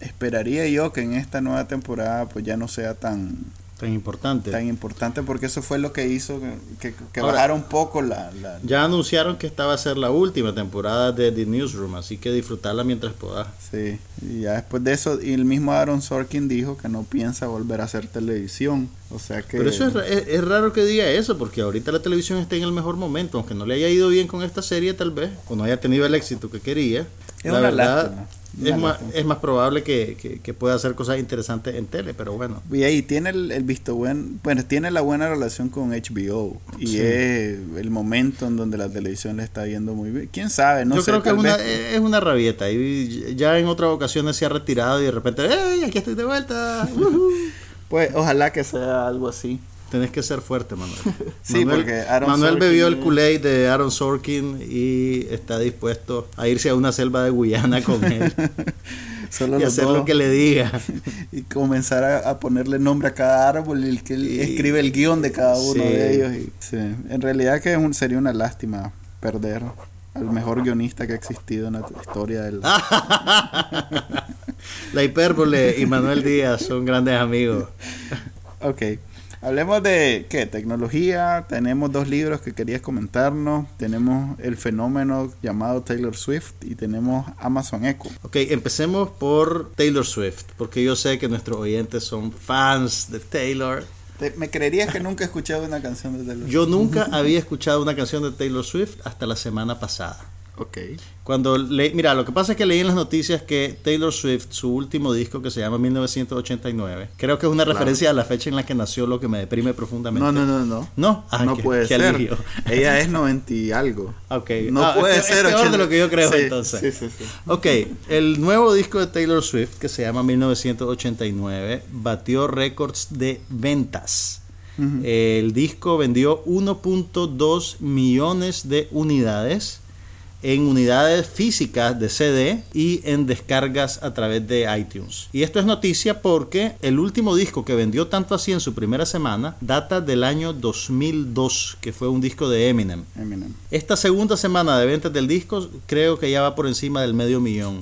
esperaría yo que en esta nueva temporada pues ya no sea tan Tan importante. tan importante porque eso fue lo que hizo que, que, Ahora- bajara un poco la, la- Ya anunciaron que esta va a ser la última temporada de The Newsroom, así que disfrutarla mientras puedas. Sí, y ya después de eso, y el mismo Aaron Sorkin dijo que no piensa volver a hacer televisión. O sea que. Pero eso es, es- es raro que diga eso, porque ahorita la televisión está en el mejor momento, aunque no le haya ido bien con esta serie tal vez, o no haya tenido el éxito que quería. Es la una verdad, lástima, es, más, es más probable que, que- que pueda hacer cosas interesantes en tele, pero bueno. Y ahí tiene el, el visto buen, bueno, tiene la buena relación con HBO. Y Sí. es el momento en donde la televisión le está yendo muy bien. ¿Quién sabe? No Yo sé, creo que es una, es una rabieta, y ya en otras ocasiones se ha retirado y de repente, ¡hey! Aquí estoy de vuelta. Ujú. (laughs) Pues ojalá que sea algo así. Tenés que ser fuerte, Manuel. (laughs) Sí, Manuel, porque Aaron Manuel Sorkin bebió el Kool-Aid de Aaron Sorkin y está dispuesto a irse a una selva de Guyana con (laughs) él Solo y hacer dos. lo que le diga. (laughs) y comenzar a, a ponerle nombre a cada árbol y el que Y- escribe el guion de cada uno Sí. de ellos. y- sí. En realidad que es un- sería una lástima perder al mejor guionista que ha existido en la historia del... (laughs) La hipérbole y Manuel Díaz son grandes amigos. Ok. Hablemos de qué, tecnología. Tenemos dos libros que querías comentarnos. Tenemos el fenómeno llamado Taylor Swift y tenemos Amazon Echo. Ok, empecemos por Taylor Swift, porque yo sé que nuestros oyentes son fans de Taylor. Te- ¿Me creerías que nunca he escuchado una canción de Taylor Yo nunca había escuchado una canción de Taylor Swift hasta la semana pasada. Ok. Cuando le, mira, lo que pasa es que leí en las noticias que Taylor Swift, su último disco que se llama 1989, creo que es una Claro. referencia a la fecha en la que nació, lo que me deprime profundamente. No, no, no, no. No, Ah, no puede ser. alivio. Ella es 90 y algo. Ok. No Ah, puede es- ser es peor de 80. lo que yo creo Sí, entonces. Sí, sí, sí. Ok, el nuevo disco de Taylor Swift, que se llama 1989, batió récords de ventas. El disco vendió 1.2 millones de unidades en unidades físicas de CD y en descargas a través de iTunes. Y esto es noticia porque el último disco que vendió tanto así en su primera semana data del año 2002, que fue un disco de Eminem. Eminem. Esta segunda semana de ventas del disco creo que ya va por encima del medio millón.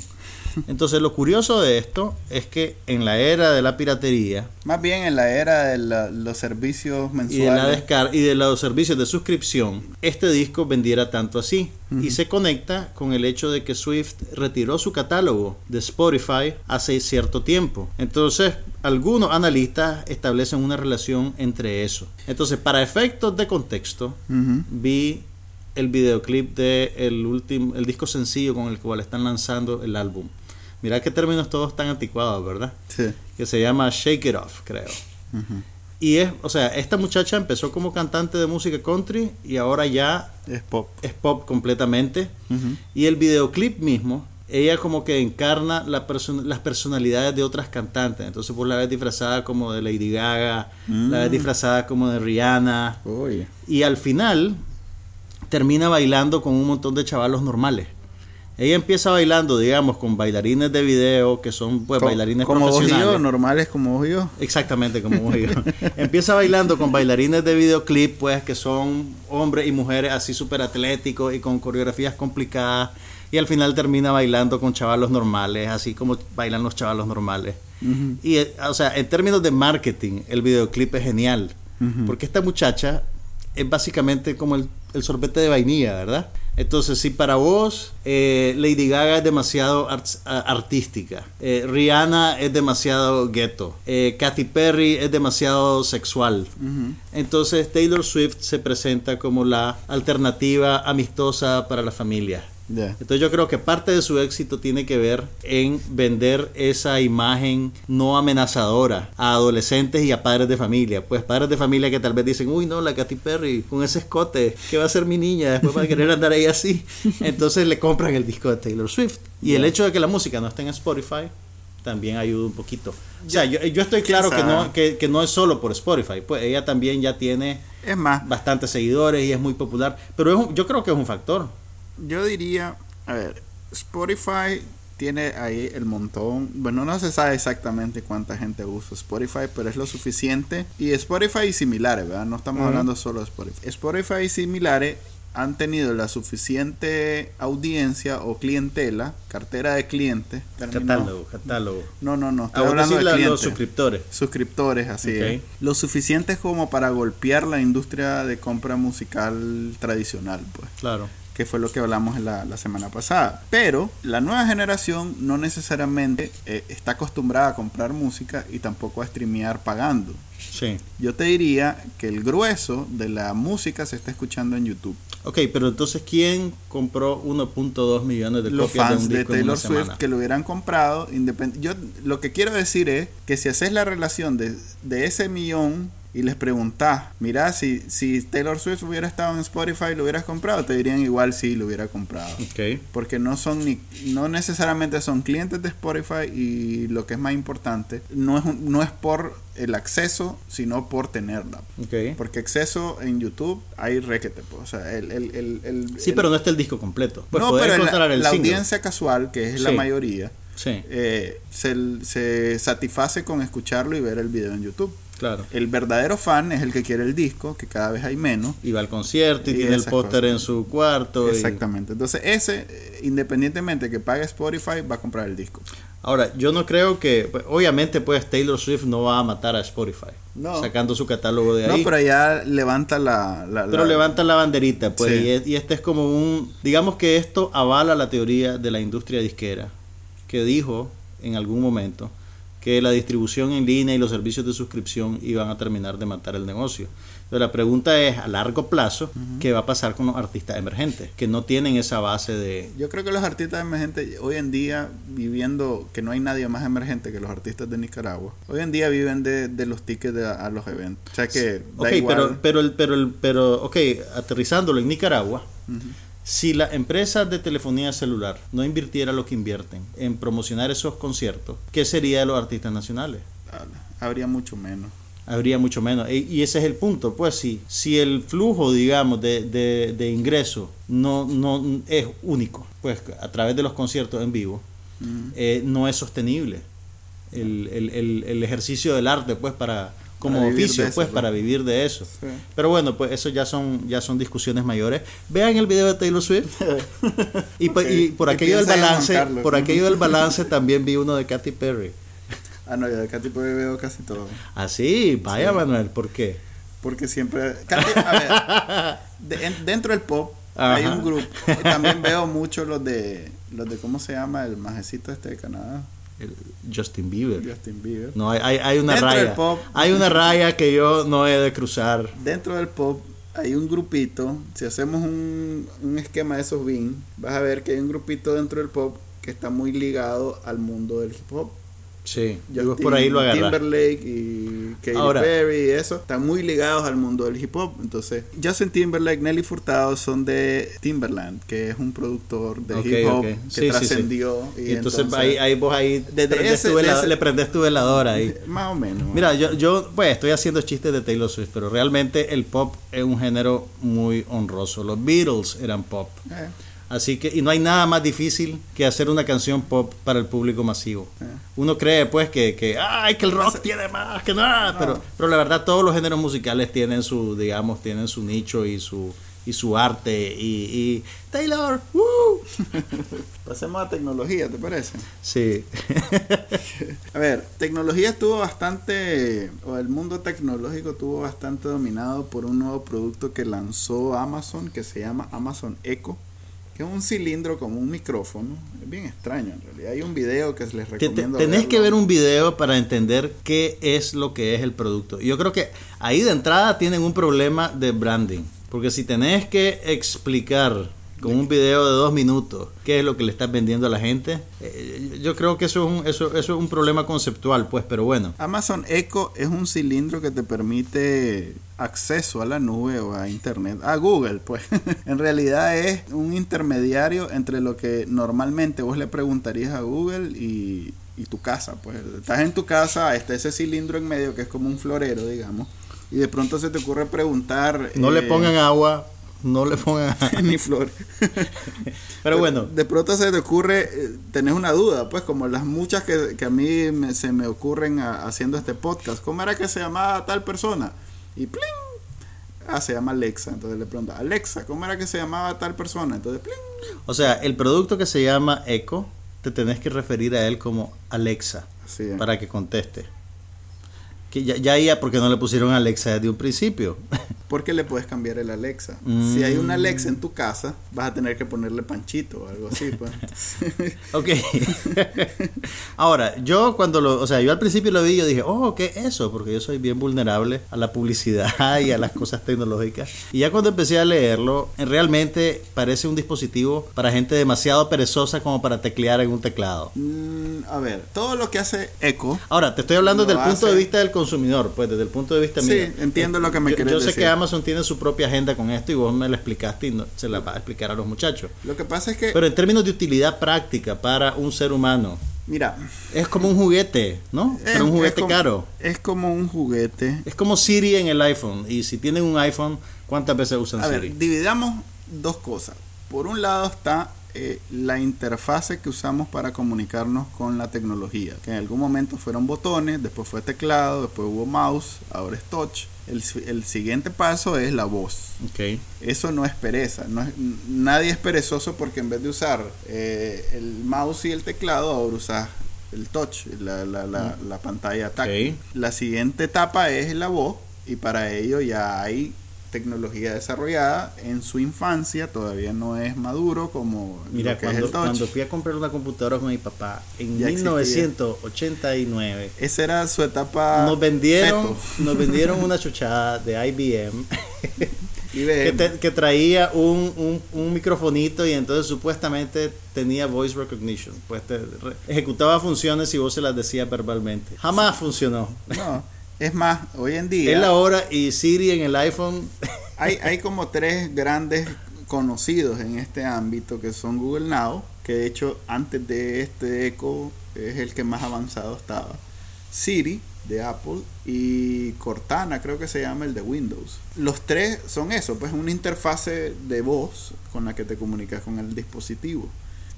Entonces lo curioso de esto es que en la era de la piratería Más bien en la era de la- los servicios y de, la mensuales. descar y de los servicios de suscripción, este disco vendiera tanto así. Y se conecta con el hecho de que Swift retiró su catálogo de Spotify hace cierto tiempo. Entonces, algunos analistas establecen una relación entre eso. Entonces, para efectos de contexto, vi el videoclip de el último el disco sencillo con el cual están lanzando el álbum. Mira qué términos todos tan anticuados, ¿verdad? Sí. Que se llama Shake It Off, creo. Y es, o sea, esta muchacha empezó como cantante de música country y ahora ya Es pop. es pop completamente. Y el videoclip mismo, ella como que encarna la las personalidades de otras cantantes. Entonces, pues la ves disfrazada como de Lady Gaga, la ves Mm. disfrazada como de Rihanna. Oye. Y al final termina bailando con un montón de chavalos normales. Ella empieza bailando, digamos, con bailarines de video, que son pues Co- bailarines como vos y profesionales. yo, normales como vos y yo. Exactamente como vos y yo. (laughs) Empieza bailando con bailarines de videoclip, pues que son hombres y mujeres así súper atléticos y con coreografías complicadas. Y al final termina bailando con chavalos normales, así como bailan los chavalos normales. Y, eh, o sea, en términos de marketing, el videoclip es genial. Porque esta muchacha es básicamente como el, el sorbete de vainilla, ¿verdad? Entonces, si para vos eh, Lady Gaga es demasiado artística, eh, Rihanna es demasiado ghetto, eh, Katy Perry es demasiado sexual, entonces Taylor Swift se presenta como la alternativa amistosa para la familia. Entonces yo creo que parte de su éxito tiene que ver en vender esa imagen no amenazadora a adolescentes y a padres de familia. Pues padres de familia que tal vez dicen, uy no, la Katy Perry con ese escote, ¿qué va a ser mi niña? Después va a querer andar ahí así. (laughs) Entonces le compran el disco de Taylor Swift. Y el hecho de que la música no esté en Spotify también ayuda un poquito. O sea, yo, estoy claro que no, que, no es solo por Spotify, pues ella también ya tiene es más, bastantes seguidores y es muy popular, pero yo creo que es un factor yo diría, a ver, Spotify tiene ahí el montón. Bueno, no se sabe exactamente cuánta gente usa Spotify, pero es lo suficiente. Y Spotify y similares, ¿verdad? No estamos hablando solo de Spotify. Spotify y similares han tenido la suficiente audiencia o clientela, cartera de clientes. Catálogo, catálogo. No, no, no. Estoy hablando de clientes, los suscriptores. Suscriptores, así es. Lo suficiente como para golpear la industria de compra musical tradicional, pues. Claro que fue lo que hablamos en la, semana pasada. Pero la nueva generación no necesariamente eh, está acostumbrada a comprar música y tampoco a streamear pagando. Sí. Yo te diría que el grueso de la música se está escuchando en YouTube. Ok, pero entonces, ¿quién compró 1.2 millones de Los fans de, Taylor Swift que lo hubieran comprado. Yo lo que quiero decir es que si haces la relación de, de ese millón y les preguntás, mira, si, si Taylor Swift hubiera estado en Spotify, ¿lo hubieras comprado? Te dirían igual sí, lo hubiera comprado. Okay. Porque no son ni, no necesariamente son clientes de Spotify y lo que es más importante, no es, no es por el acceso, sino por tenerla. Okay. Porque acceso en YouTube hay requete, pues, o sea, el, el, el, Sí, pero no está el disco completo. Pues no, pero la, audiencia casual, que es la mayoría, sí. eh, se, se satisface con escucharlo y ver el video en YouTube. Claro. El verdadero fan es el que quiere el disco, que cada vez hay menos. Y va al concierto y, tiene el póster en su cuarto. Exactamente. Entonces, ese, eh, independientemente que pague Spotify, va a comprar el disco. Ahora, yo no creo que, pues, obviamente, pues Taylor Swift no va a matar a Spotify, sacando su catálogo de ahí. No, pero ya levanta la... pero levanta la banderita, pues, y, y, este es como un, digamos que esto avala la teoría de la industria disquera, que dijo en algún momento que la distribución en línea y los servicios de suscripción iban a terminar de matar el negocio. Pero la pregunta es, a largo plazo, ¿qué va a pasar con los artistas emergentes? Que no tienen esa base de... Yo creo que los artistas emergentes, hoy en día, viviendo, que no hay nadie más emergente que los artistas de Nicaragua, hoy en día viven de, los tickets a los eventos. O sea que... ok, pero, pero, el, pero, el, pero, ok, aterrizándolo en Nicaragua, si la empresa de telefonía celular no invirtiera lo que invierten en promocionar esos conciertos, ¿qué sería de los artistas nacionales? Habría mucho menos. Habría mucho menos. E, y ese es el punto. Pues si, si el flujo, digamos, de, de, de ingresos no, no es único, pues a través de los conciertos en vivo, eh, no es sostenible. El, el, el, ejercicio del arte, pues, para, como oficio, pues, para vivir de eso. Pero bueno, pues eso ya son, ya son discusiones mayores. Vean el video de Taylor Swift. (laughs) y, y, por aquello del balance, por aquello del (laughs) balance también vi uno de Katy Perry. Ah, no, yo de Katy Perry veo casi todo. Ah, sí, vaya Manuel, ¿por qué? Porque siempre. a ver, (laughs) dentro del pop hay un grupo. También veo mucho los de. Los de, ¿cómo se llama? El majecito este de Canadá. Justin Bieber. Justin Bieber. No, hay, hay, una raya. hay una raya que yo no he de cruzar. Dentro del pop hay un grupito. Si hacemos un, un esquema de esos BIN, vas a ver que hay un grupito dentro del pop que está muy ligado al mundo del hip hop. Sí, yo por ahí lo agarra. Timberlake y Katy Perry y eso están muy ligados al mundo del hip hop. Entonces, Justin Timberlake, Nelly Furtado son de Timberland, que es un productor de hip hop que trascendió. Y, entonces, ahí, ahí, vos ahí le prendes tu veladora ahí. Más o menos. Mira, yo, yo pues estoy haciendo chistes de Taylor Swift, pero realmente el pop es un género muy honroso. Los Beatles eran pop. Eh. Así que, y no hay nada más difícil que hacer una canción pop para el público masivo. Eh. Uno cree pues que, que, ay, que el rock tiene más que nada, pero, pero la verdad todos los géneros musicales tienen su, digamos, tienen su nicho y su, y su arte y, y Taylor, ¡woo! (laughs) Pasemos a tecnología, ¿te parece? Sí. (laughs) a ver, tecnología estuvo bastante, o el mundo tecnológico estuvo bastante dominado por un nuevo producto que lanzó Amazon que se llama Amazon Echo que es un cilindro como un micrófono. Es bien extraño en realidad. Hay un video que les recomiendo. Tenés que ver un video para entender qué es lo que es el producto. Yo creo que ahí de entrada tienen un problema de branding. Porque si tenés que explicar con un video de dos minutos qué es lo que le estás vendiendo a la gente. Eh, yo creo que eso es, un, eso, eso es un problema conceptual, pues, pero bueno. Amazon Echo es un cilindro que te permite acceso a la nube o a internet, a Google, pues. (laughs) en realidad es un intermediario entre lo que normalmente vos le preguntarías a Google y, y tu casa, pues. Estás en tu casa, está ese cilindro en medio que es como un florero, digamos. Y de pronto se te ocurre preguntar... No le eh, pongan agua, no le pongan (laughs) ni flores. (laughs) Pero bueno. De pronto se te ocurre, eh, tenés una duda, pues como las muchas que, a mí se me ocurren haciendo este podcast. ¿Cómo era que se llamaba tal persona? Y ¡pling! Ah, se llama Alexa. Entonces le pregunta, Alexa, ¿cómo era que se llamaba tal persona? Entonces, ¡pling! O sea, el producto que se llama Echo, te tenés que referir a él como Alexa. Para que conteste. Que ya, ya ya porque no le pusieron Alexa desde un principio. (laughs) Porque le puedes cambiar el Alexa. Si hay un Alexa en tu casa, vas a tener que ponerle Panchito o algo así. Pues. (laughs) ok. Ahora, yo cuando lo, o sea, yo al principio lo vi, yo dije, oh, ¿qué es eso? Porque yo soy bien vulnerable a la publicidad y a las cosas tecnológicas. Y ya cuando empecé a leerlo, realmente parece un dispositivo para gente demasiado perezosa como para teclear en un teclado. Mm, a ver, todo lo que hace Echo. Ahora, te estoy hablando desde el punto de vista del consumidor, pues desde el punto de vista mío. Sí, entiendo lo que me quieres decir. Yo sé que Amazon tiene su propia agenda con esto y vos me la explicaste y no, se la va a explicar a los muchachos. Lo que pasa es que... Pero en términos de utilidad práctica para un ser humano, Mira. Es como un juguete, ¿no? Pero un juguete caro. Es como un juguete. Es como Siri en el iPhone. Y si tienen un iPhone, ¿cuántas veces usan Siri? A ver, dividamos dos cosas. Por un lado está eh, la interfase que usamos para comunicarnos con la tecnología, que en algún momento fueron botones, después fue teclado, después hubo mouse, ahora es touch. El, siguiente paso es la voz. Okay. Eso no es pereza. No es, nadie es perezoso porque en vez de usar eh, el mouse y el teclado, ahora usas el touch, la, la, la, mm. la pantalla táctil. La siguiente etapa es la voz y para ello ya hay tecnología desarrollada en su infancia, todavía no es maduro como Mira, cuando, cuando fui a comprar una computadora con mi papá en 1989, esa era su etapa. Nos vendieron, (laughs) nos vendieron una (laughs) chuchada de IBM. que, traía un, un, microfonito y entonces supuestamente tenía voice recognition. Pues ejecutaba funciones y vos se las decías verbalmente. Jamás funcionó. No. (laughs) Es más, hoy en día... Es la hora y Siri en el iPhone. hay, hay (laughs) como tres grandes conocidos en este ámbito que son Google Now, que de hecho antes de este Echo es el que más avanzado estaba. Siri de Apple y Cortana creo que se llama el de Windows. Los tres son eso, pues una interfase de voz con la que te comunicas con el dispositivo.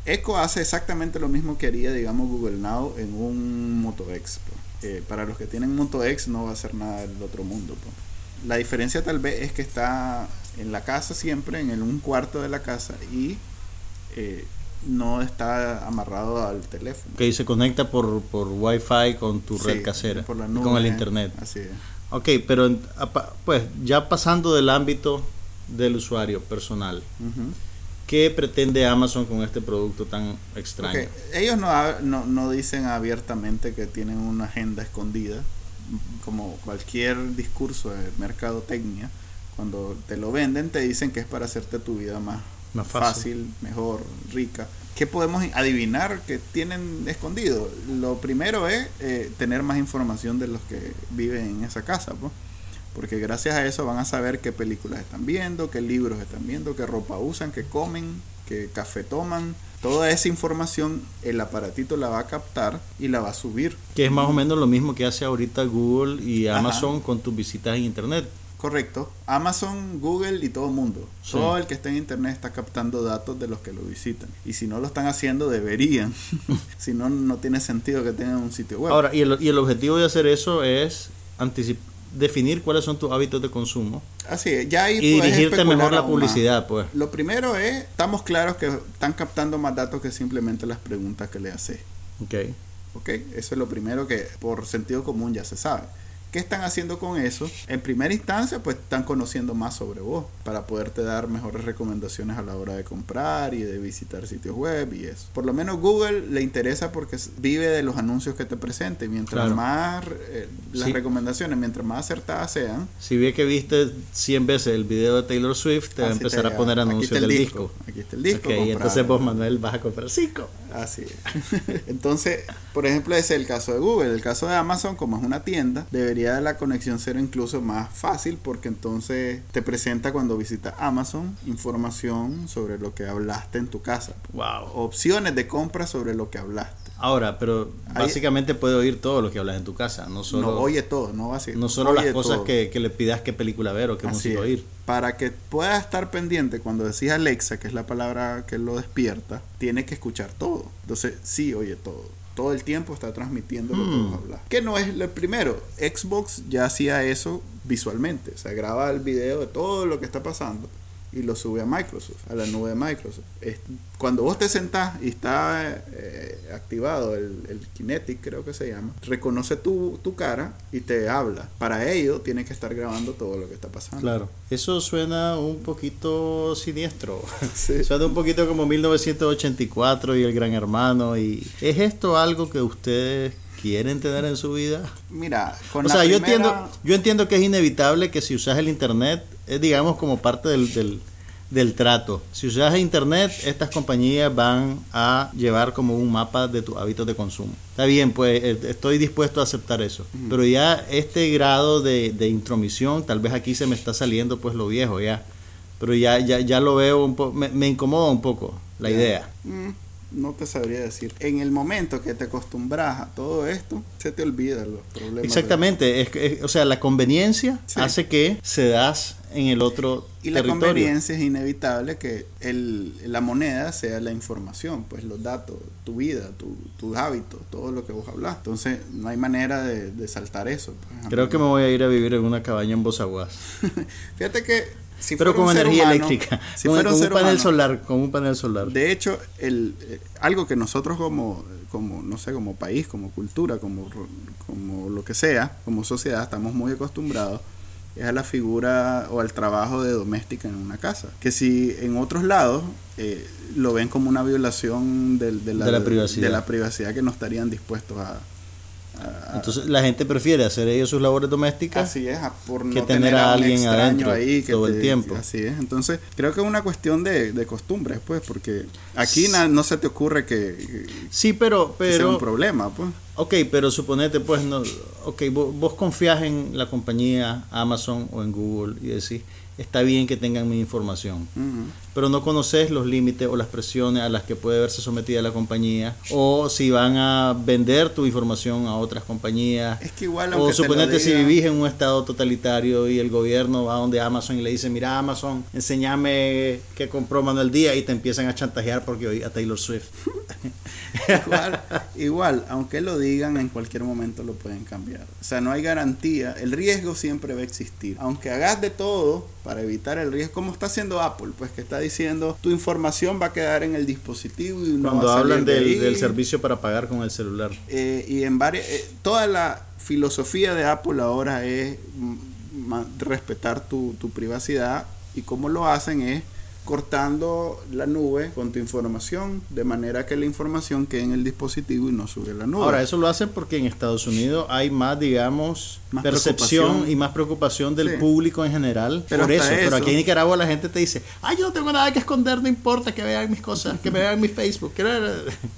Echo hace exactamente lo mismo que haría, digamos, Google Now en un Moto X. Pues para los que tienen Moto X no va a ser nada del otro mundo. La diferencia tal vez es que está en la casa siempre, en un cuarto de la casa y eh, no está amarrado al teléfono. Que se conecta por, por Wi-Fi con tu red casera, con el internet. Así es. Ok, pero pues ya pasando del ámbito del usuario personal. ¿Qué pretende Amazon con este producto tan extraño? Ellos no, no, dicen abiertamente que tienen una agenda escondida, como cualquier discurso de mercadotecnia. Cuando te lo venden, te dicen que es para hacerte tu vida más, más fácil. mejor, rica. ¿Qué podemos adivinar que tienen escondido? Lo primero es eh, tener más información de los que viven en esa casa. Pues porque gracias a eso van a saber qué películas están viendo, qué libros están viendo, qué ropa usan, qué comen, qué café toman. Toda esa información el aparatito la va a captar y la va a subir. Que es más o menos lo mismo que hace ahorita Google y Amazon con tus visitas en Internet. Correcto. Amazon, Google y todo el mundo. Todo el que está en Internet está captando datos de los que lo visitan. Y si no lo están haciendo, deberían. (laughs) si no, no tiene sentido que tengan un sitio web. Ahora, y el, y el objetivo de hacer eso es anticipar definir cuáles son tus hábitos de consumo. Así ya ahí y dirigirte mejor la publicidad, pues. Lo primero es, estamos claros que están captando más datos que simplemente las preguntas que le haces. Ok. Ok, eso es lo primero que por sentido común ya se sabe. ¿Qué están haciendo con eso? En primera instancia, pues están conociendo más sobre vos para poderte dar mejores recomendaciones a la hora de comprar y de visitar sitios web y eso. Por lo menos Google le interesa porque vive de los anuncios que te presente. Mientras más eh, las recomendaciones, mientras más acertadas sean. Si ve que viste 100 veces el video de Taylor Swift, te va a empezar a poner anuncios del disco. Aquí está el disco. y entonces vos, Manuel, vas a comprar 5. Así es. (laughs) entonces, por ejemplo, ese es el caso de Google. El caso de Amazon, como es una tienda, debería la conexión ser incluso más fácil porque entonces te presenta cuando visitas Amazon información sobre lo que hablaste en tu casa. Wow. Opciones de compra sobre lo que hablaste. Ahora, pero básicamente puede oír todo lo que hablas en tu casa, no solo... No, oye todo, no va a No solo las cosas que, le pidas qué película ver o qué música oír. Para que pueda estar pendiente cuando decís Alexa, que es la palabra que lo despierta, tiene que escuchar todo. Entonces, sí oye todo todo el tiempo está transmitiendo lo que vos hmm. hablas. Que no es el primero. Xbox ya hacía eso visualmente. O sea, graba el video de todo lo que está pasando y lo sube a Microsoft, a la nube de Microsoft. cuando vos te sentás y está eh, activado el, el, Kinetic, creo que se llama, reconoce tu, tu, cara y te habla. Para ello, tienes que estar grabando todo lo que está pasando. Claro, eso suena un poquito siniestro. (laughs) suena un poquito como 1984 y el Gran Hermano. y ¿Es esto algo que ustedes quieren tener en su vida? Mira, con o sea, yo entiendo, yo entiendo que es inevitable que si usas el internet es digamos como parte del, del, trato. Si usas internet, estas compañías van a llevar como un mapa de tus hábitos de consumo. Está bien, pues eh, estoy dispuesto a aceptar eso. Pero ya este grado de, de, intromisión, tal vez aquí se me está saliendo pues lo viejo ya. Pero ya, ya, ya lo veo un poco, me, incomoda un poco la idea. Mm no te sabría decir. En el momento que te acostumbras a todo esto, se te olvidan los problemas. Exactamente, es, o sea, la conveniencia hace que se das en el otro y la conveniencia es inevitable que el, la moneda sea la información, pues los datos, tu vida, tu, tus hábitos, todo lo que vos hablas. Entonces no hay manera de, saltar eso. Pues, Creo que me voy a ir a vivir en una cabaña en Bozaguas. (laughs) Fíjate que pero con energía eléctrica. Si (laughs) con, un, panel solar, con un panel solar. De hecho, el, eh, algo que nosotros como, como, no sé, como país, como cultura, como, como lo que sea, como sociedad, estamos muy acostumbrados es a la figura o al trabajo de doméstica en una casa. Que si en otros lados eh, lo ven como una violación de, la, privacidad. de la privacidad que no estarían dispuestos a, entonces la gente prefiere hacer ellos sus labores domésticas así es, por no que tener, a, alguien adentro ahí todo el tiempo. Así es. Entonces creo que es una cuestión de, de costumbres, pues, porque aquí no se te ocurre que, sí, pero, pero sea un problema, pues. Ok, pero suponete, pues, no, ok, vos, vos confías en la compañía Amazon o en Google y decís, está bien que tengan mi información, pero no conoces los límites o las presiones a las que puede verse sometida la compañía, o si van a vender tu información a otras compañías, es que igual o suponete si vivís en un estado totalitario y el gobierno va donde Amazon y le dice, mira Amazon, enséñame qué compró Manuel Díaz y te empiezan a chantajear porque oí a Taylor Swift. (laughs) igual, igual, aunque lo digan, en cualquier momento lo pueden cambiar. O sea, no hay garantía, el riesgo siempre va a existir, aunque hagas de todo para evitar el riesgo, como está haciendo Apple, pues que está diciendo tu información va a quedar en el dispositivo y no Cuando va a hablan del, del, servicio para pagar con el celular. Eh, y en varias, eh, toda la filosofía de Apple ahora es respetar tu, tu privacidad y cómo lo hacen es cortando la nube con tu información, de manera que la información quede en el dispositivo y no sube a la nube. Ahora, eso lo hacen porque en Estados Unidos hay más, digamos, percepción y más preocupación del público en general pero por eso. Pero aquí en Nicaragua la gente te dice, ay, yo no tengo nada que esconder, no importa que vean mis cosas, que vean mi Facebook.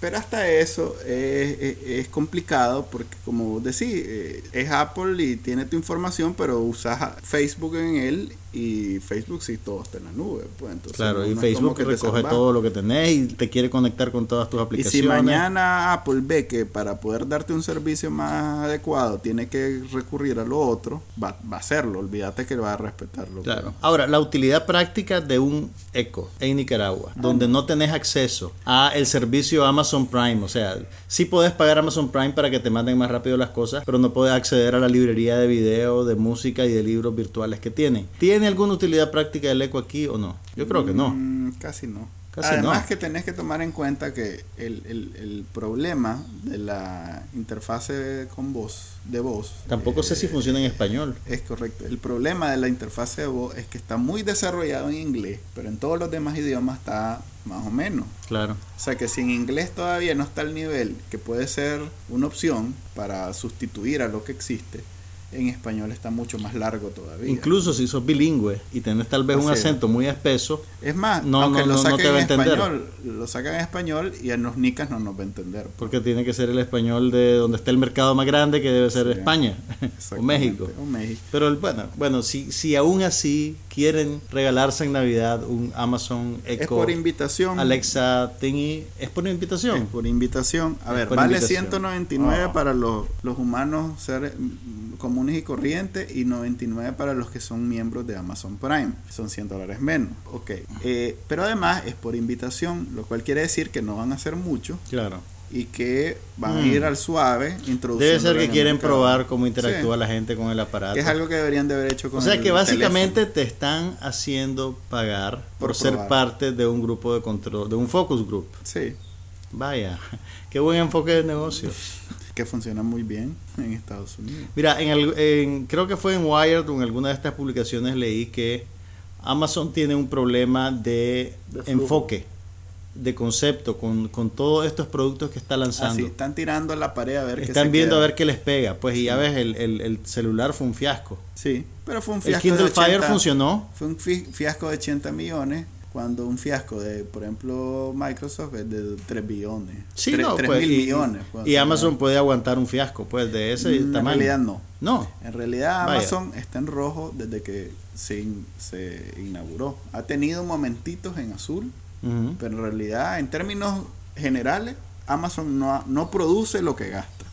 Pero hasta eso es, complicado porque, como vos decís, eh, es Apple y tiene tu información, pero usas Facebook en él y Facebook sí todo está en la nube. Pues, entonces, claro, y Facebook recoge todo lo que tenés y te quiere conectar con todas tus aplicaciones. Y si mañana Apple ve que para poder darte un servicio más adecuado tiene que recurrir a lo otro, va, va a hacerlo. Olvídate que va a respetarlo. Claro. Ahora, la utilidad práctica de un Echo en Nicaragua, ah, donde no tenés acceso a el servicio Amazon Prime, o sea, sí podés pagar Amazon Prime para que te manden más rápido las cosas, pero no podés acceder a la librería de video, de música y de libros virtuales que tienen. ¿Tiene alguna utilidad práctica el eco aquí o no? Yo creo que no. Mm, casi no. Casi Además no. que tenés que tomar en cuenta que el, el, el problema de la interfase con voz, de voz, Tampoco eh, sé si funciona en español. Es correcto. El problema de la interfase de voz es que está muy desarrollado en inglés, pero en todos los demás idiomas está más o menos. Claro. O sea que si en inglés todavía no está al nivel que puede ser una opción para sustituir a lo que existe, en español está mucho más largo todavía. Incluso si sos bilingüe y tenés tal vez un Así es. acento muy espeso, es más, No, aunque no, lo no, no saquen te va a en entender. español, lo sacan en español y en los nicas no nos va a entender. porque tiene que ser el español de donde está el mercado más grande, que debe ser Sí. España (laughs) o México. O México. Pero bueno, bueno si, si aún así quieren regalarse en Navidad un Amazon Es Echo por invitación. Alexa Thingy, ¿es por Es invitación? por invitación. A Es ver, vale invitación. 199 Oh. para los, los humanos mm, comunes y corrientes y 99 para los que son miembros de Amazon Prime. Son 100 dólares menos. Ok. Eh, pero además es por invitación, lo cual quiere decir que no van a hacer mucho Claro. y que van a Mm. ir al suave introduciendo. Debe ser que quieren probar cómo interactúa Sí. la gente con el aparato. Es algo que deberían de haber hecho con o sea el que básicamente teléfono. te están haciendo pagar por, Por ser parte de un grupo de control, de un focus group. Sí, Vaya, (laughs) qué buen enfoque de negocio. (laughs) que funciona muy bien en Estados Unidos. Mira, en, el- en- creo que fue en Wired o en alguna de estas publicaciones leí que Amazon tiene un problema de, enfoque, de concepto, con, con todos estos productos que está lanzando. Así, están tirando a la pared a ver qué Están se viendo a ver qué les pega. Pues y ya ves, el, el- el celular fue un fiasco. Sí, pero fue un El fiasco Kindle de Fire 80 funcionó. Fue un fi- fiasco de 80 millones, cuando un fiasco de, por ejemplo, Microsoft es de 3 billones. Sí, 3, no, 3 pues, mil y, millones. pues, y Amazon puede aguantar un fiasco, pues, de ese mm, En tamaño. realidad no. No. En realidad Vaya. Amazon está en rojo desde que se, in- se inauguró. Ha tenido momentitos en azul, pero en realidad, en términos generales, Amazon no, no produce lo que gasta.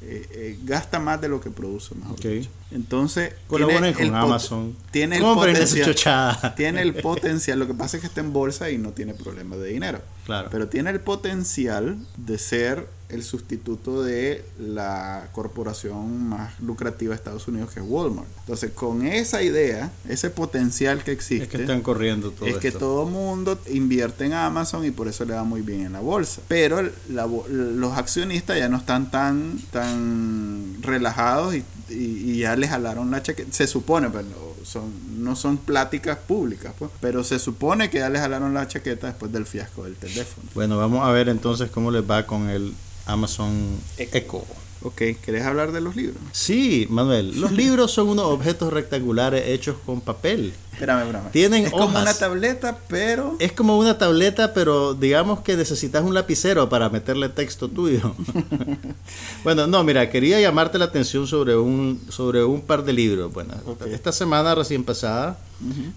Eh, eh, gasta más de lo que produce, mejor dicho. Entonces, Colaboren tiene el con Amazon. Tiene el potencial. Tiene el potencial, lo que pasa es que está en bolsa y no tiene problemas de dinero. Claro. Pero tiene el potencial de ser el sustituto de la corporación más lucrativa de Estados Unidos, que es Walmart. Entonces, con esa idea, ese potencial que existe, es que están corriendo todo es que todo mundo invierte en Amazon y por eso le va muy bien en la bolsa. Pero la los accionistas ya no están tan, tan relajados y, y- y ya les jalaron la chaqueta. Se supone, pero no son, no son pláticas públicas, pues, pero se supone que ya les jalaron la chaqueta después del fiasco del teléfono. Bueno, vamos a ver entonces cómo les va con el Amazon Echo. Ok, ¿querés hablar de los libros? Sí, Manuel, los libros son unos objetos rectangulares hechos con papel. Espérame, espérame. Tienen es como una tableta, pero... Es como una tableta, pero digamos que necesitas un lapicero para meterle texto tuyo. (laughs) bueno, no, mira, quería llamarte la atención sobre un, sobre un par de libros. Bueno, esta semana recién pasada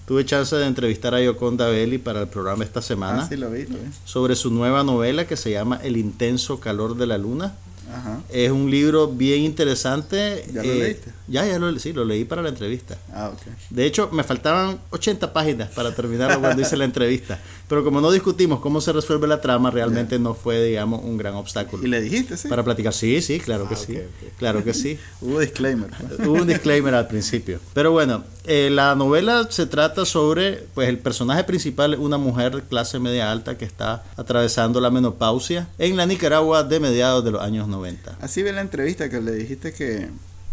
tuve chance de entrevistar a Yoconda Belli para el programa esta semana Ah, sí, lo vi, lo vi. sobre su nueva novela que se llama El intenso calor de la luna. Ajá. Es un libro bien interesante. ¿Ya lo leíste? Ya, ya lo, sí, lo leí para la entrevista. Ah, ok. De hecho, me faltaban 80 páginas para terminarlo cuando hice la entrevista. Pero como no discutimos cómo se resuelve la trama, realmente no fue, digamos, un gran obstáculo. ¿Y le dijiste, sí? Para platicar, sí, sí, claro que Ah, sí. ok, ok. Claro que sí. (laughs) Hubo disclaimer. pues. Hubo un disclaimer al principio. Pero bueno, eh, la novela se trata sobre, pues el personaje principal es una mujer de clase media alta que está atravesando la menopausia en la Nicaragua de mediados de los años 90. Así ve la entrevista que le dijiste que,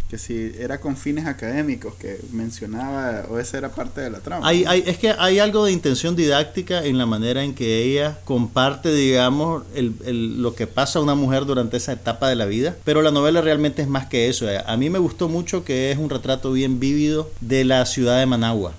que si era con fines académicos que mencionaba o esa era parte de la trama. Hay, hay- es que hay algo de intención didáctica en la manera en que ella comparte, digamos, el- el- lo que pasa a una mujer durante esa etapa de la vida. Pero la novela realmente es más que eso. A mí me gustó mucho que es un retrato bien vívido de la ciudad de Managua.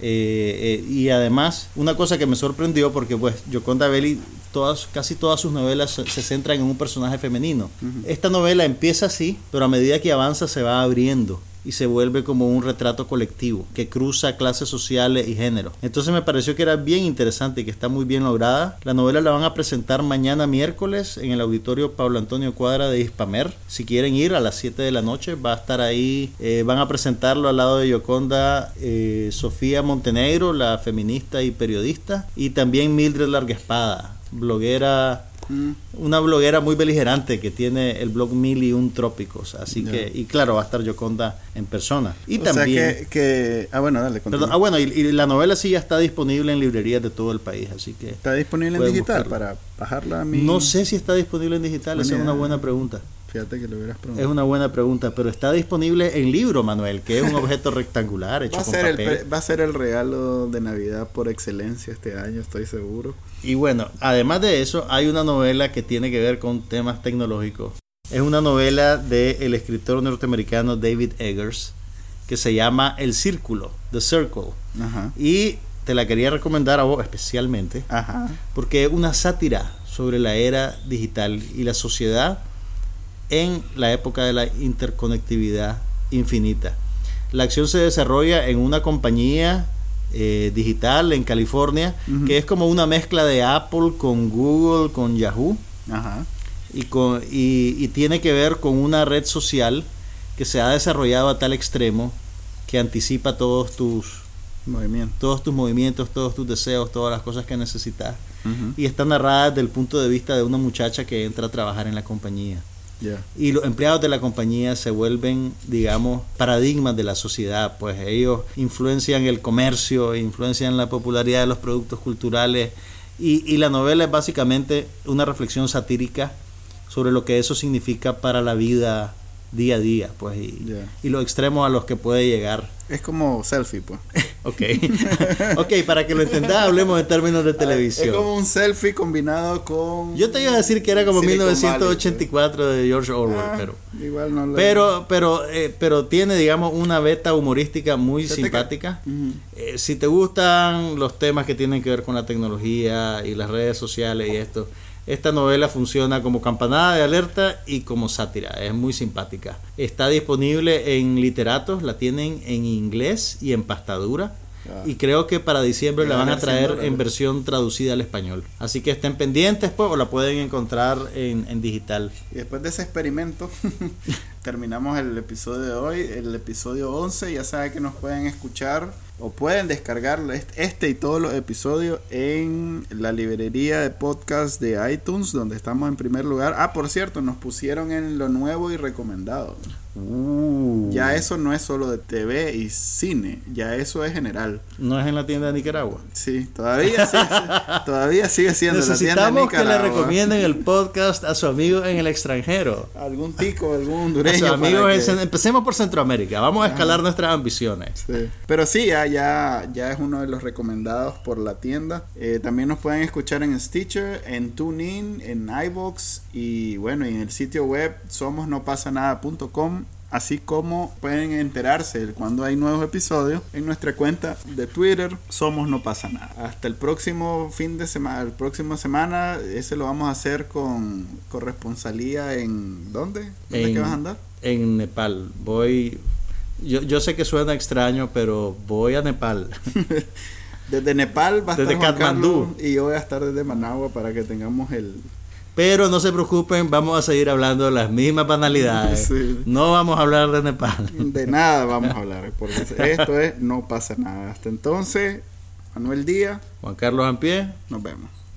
Eh, eh, y además, una cosa que me sorprendió, porque pues Yoconda Belli, todas, casi todas sus novelas se, se centran en un personaje femenino. Esta novela empieza así, pero a medida que avanza se va abriendo y se vuelve como un retrato colectivo que cruza clases sociales y género. Entonces me pareció que era bien interesante y que está muy bien lograda. La novela la van a presentar mañana miércoles en el auditorio Pablo Antonio Cuadra de Hispamer. Si quieren ir a las 7 de la noche, va a estar ahí. eh, van a presentarlo al lado de Yoconda eh, Sofía Montenegro, la feminista y periodista, y también Mildred Larga Espada, bloguera Mm. una bloguera muy beligerante que tiene el blog Mil y un Trópicos. Así que, y claro, va a estar Yoconda en persona. Y o también. sea que, que- Ah, bueno, dale. Perdón, ah, bueno, y, y la novela sí ya está disponible en librerías de todo el país, así que. ¿Está disponible en digital para bajarla a mí? No sé si está disponible en digital, esa es una buena pregunta. Fíjate que lo hubieras Es preguntado. una buena pregunta, pero está disponible en libro, Manuel, que es un objeto rectangular hecho Va a, con ser el, papel. pre- va a ser el regalo de Navidad por excelencia este año, estoy seguro. Y bueno, además de eso, hay una novela que tiene que ver con temas tecnológicos. Es una novela del escritor norteamericano David Eggers que se llama El Círculo, The Circle. Ajá. Y te la quería recomendar a vos especialmente Ajá. porque es una sátira sobre la era digital y la sociedad en la época de la interconectividad infinita. La acción se desarrolla en una compañía eh, digital en California que es como una mezcla de Apple con Google, con Yahoo Ajá. y, con, y, y tiene que ver con una red social que se ha desarrollado a tal extremo que anticipa todos tus, Movimiento. todos tus movimientos, todos tus deseos, todas las cosas que necesitas y está narrada desde el punto de vista de una muchacha que entra a trabajar en la compañía. Y los empleados de la compañía se vuelven, digamos, paradigmas de la sociedad, pues ellos influencian el comercio, influencian la popularidad de los productos culturales. Y, y la novela es básicamente una reflexión satírica sobre lo que eso significa para la vida día a día, pues, y, los extremos a los que puede llegar. Es como selfie, pues. (laughs) Ok, (laughs) ok, para que lo entendas, hablemos en términos de televisión. Es como un selfie combinado con. Yo te iba a decir que era como Silicon Valley, 1984 de George pues. Orwell, Ah, pero Igual no lo. pero pero eh, pero tiene digamos una beta humorística muy simpática. Eh, si te gustan los temas que tienen que ver con la tecnología y las redes sociales y esto, esta novela funciona como campanada de alerta y como sátira. Es muy simpática. Está disponible en literatos, la tienen en inglés y en pastadura. Ah. Y creo que para diciembre la Van a traer en versión traducida al español. Así que estén pendientes pues, o la pueden encontrar en, en digital. Y después de ese experimento, (laughs) terminamos el episodio de hoy, el episodio 11. Ya saben que nos pueden escuchar o pueden descargar est- este y todos los episodios en la librería de podcast de iTunes, donde estamos en primer lugar. Ah, por cierto, nos pusieron en lo nuevo y recomendado. Uh. Ya eso no es solo de TV y cine, ya eso es general. No es en la tienda de Nicaragua. Sí, todavía sigue, (laughs) todavía sigue siendo la tienda de Necesitamos que le Nicaragua. recomienden el podcast a su amigo en el extranjero. Algún tico, (laughs) algún A hondureño. en Cen- Empecemos por Centroamérica. Vamos a escalar nuestras ambiciones. Sí. Pero sí, ya, ya, ya es uno de los recomendados por la tienda. Eh, también nos pueden escuchar en Stitcher, en TuneIn, en iBox y bueno, y en el sitio web somosnopasanada.com. Así como pueden enterarse cuando hay nuevos episodios en nuestra cuenta de Twitter, Somos No Pasa Nada. Hasta el próximo fin de semana, el próximo semana, ese lo vamos a hacer con corresponsalía en ¿dónde? ¿Dónde En- que vas a andar? En Nepal. Voy. Yo, yo sé que suena extraño, pero voy a Nepal. (laughs) Desde Nepal va a Desde estar Juan Katmandú. Carlos y yo voy a estar desde Managua para que tengamos el... Pero no se preocupen, vamos a seguir hablando de las mismas banalidades. Sí. No vamos a hablar de Nepal. De nada vamos a hablar, porque esto es No pasa nada. Hasta entonces, Manuel Díaz, Juan Carlos Ampie. nos vemos.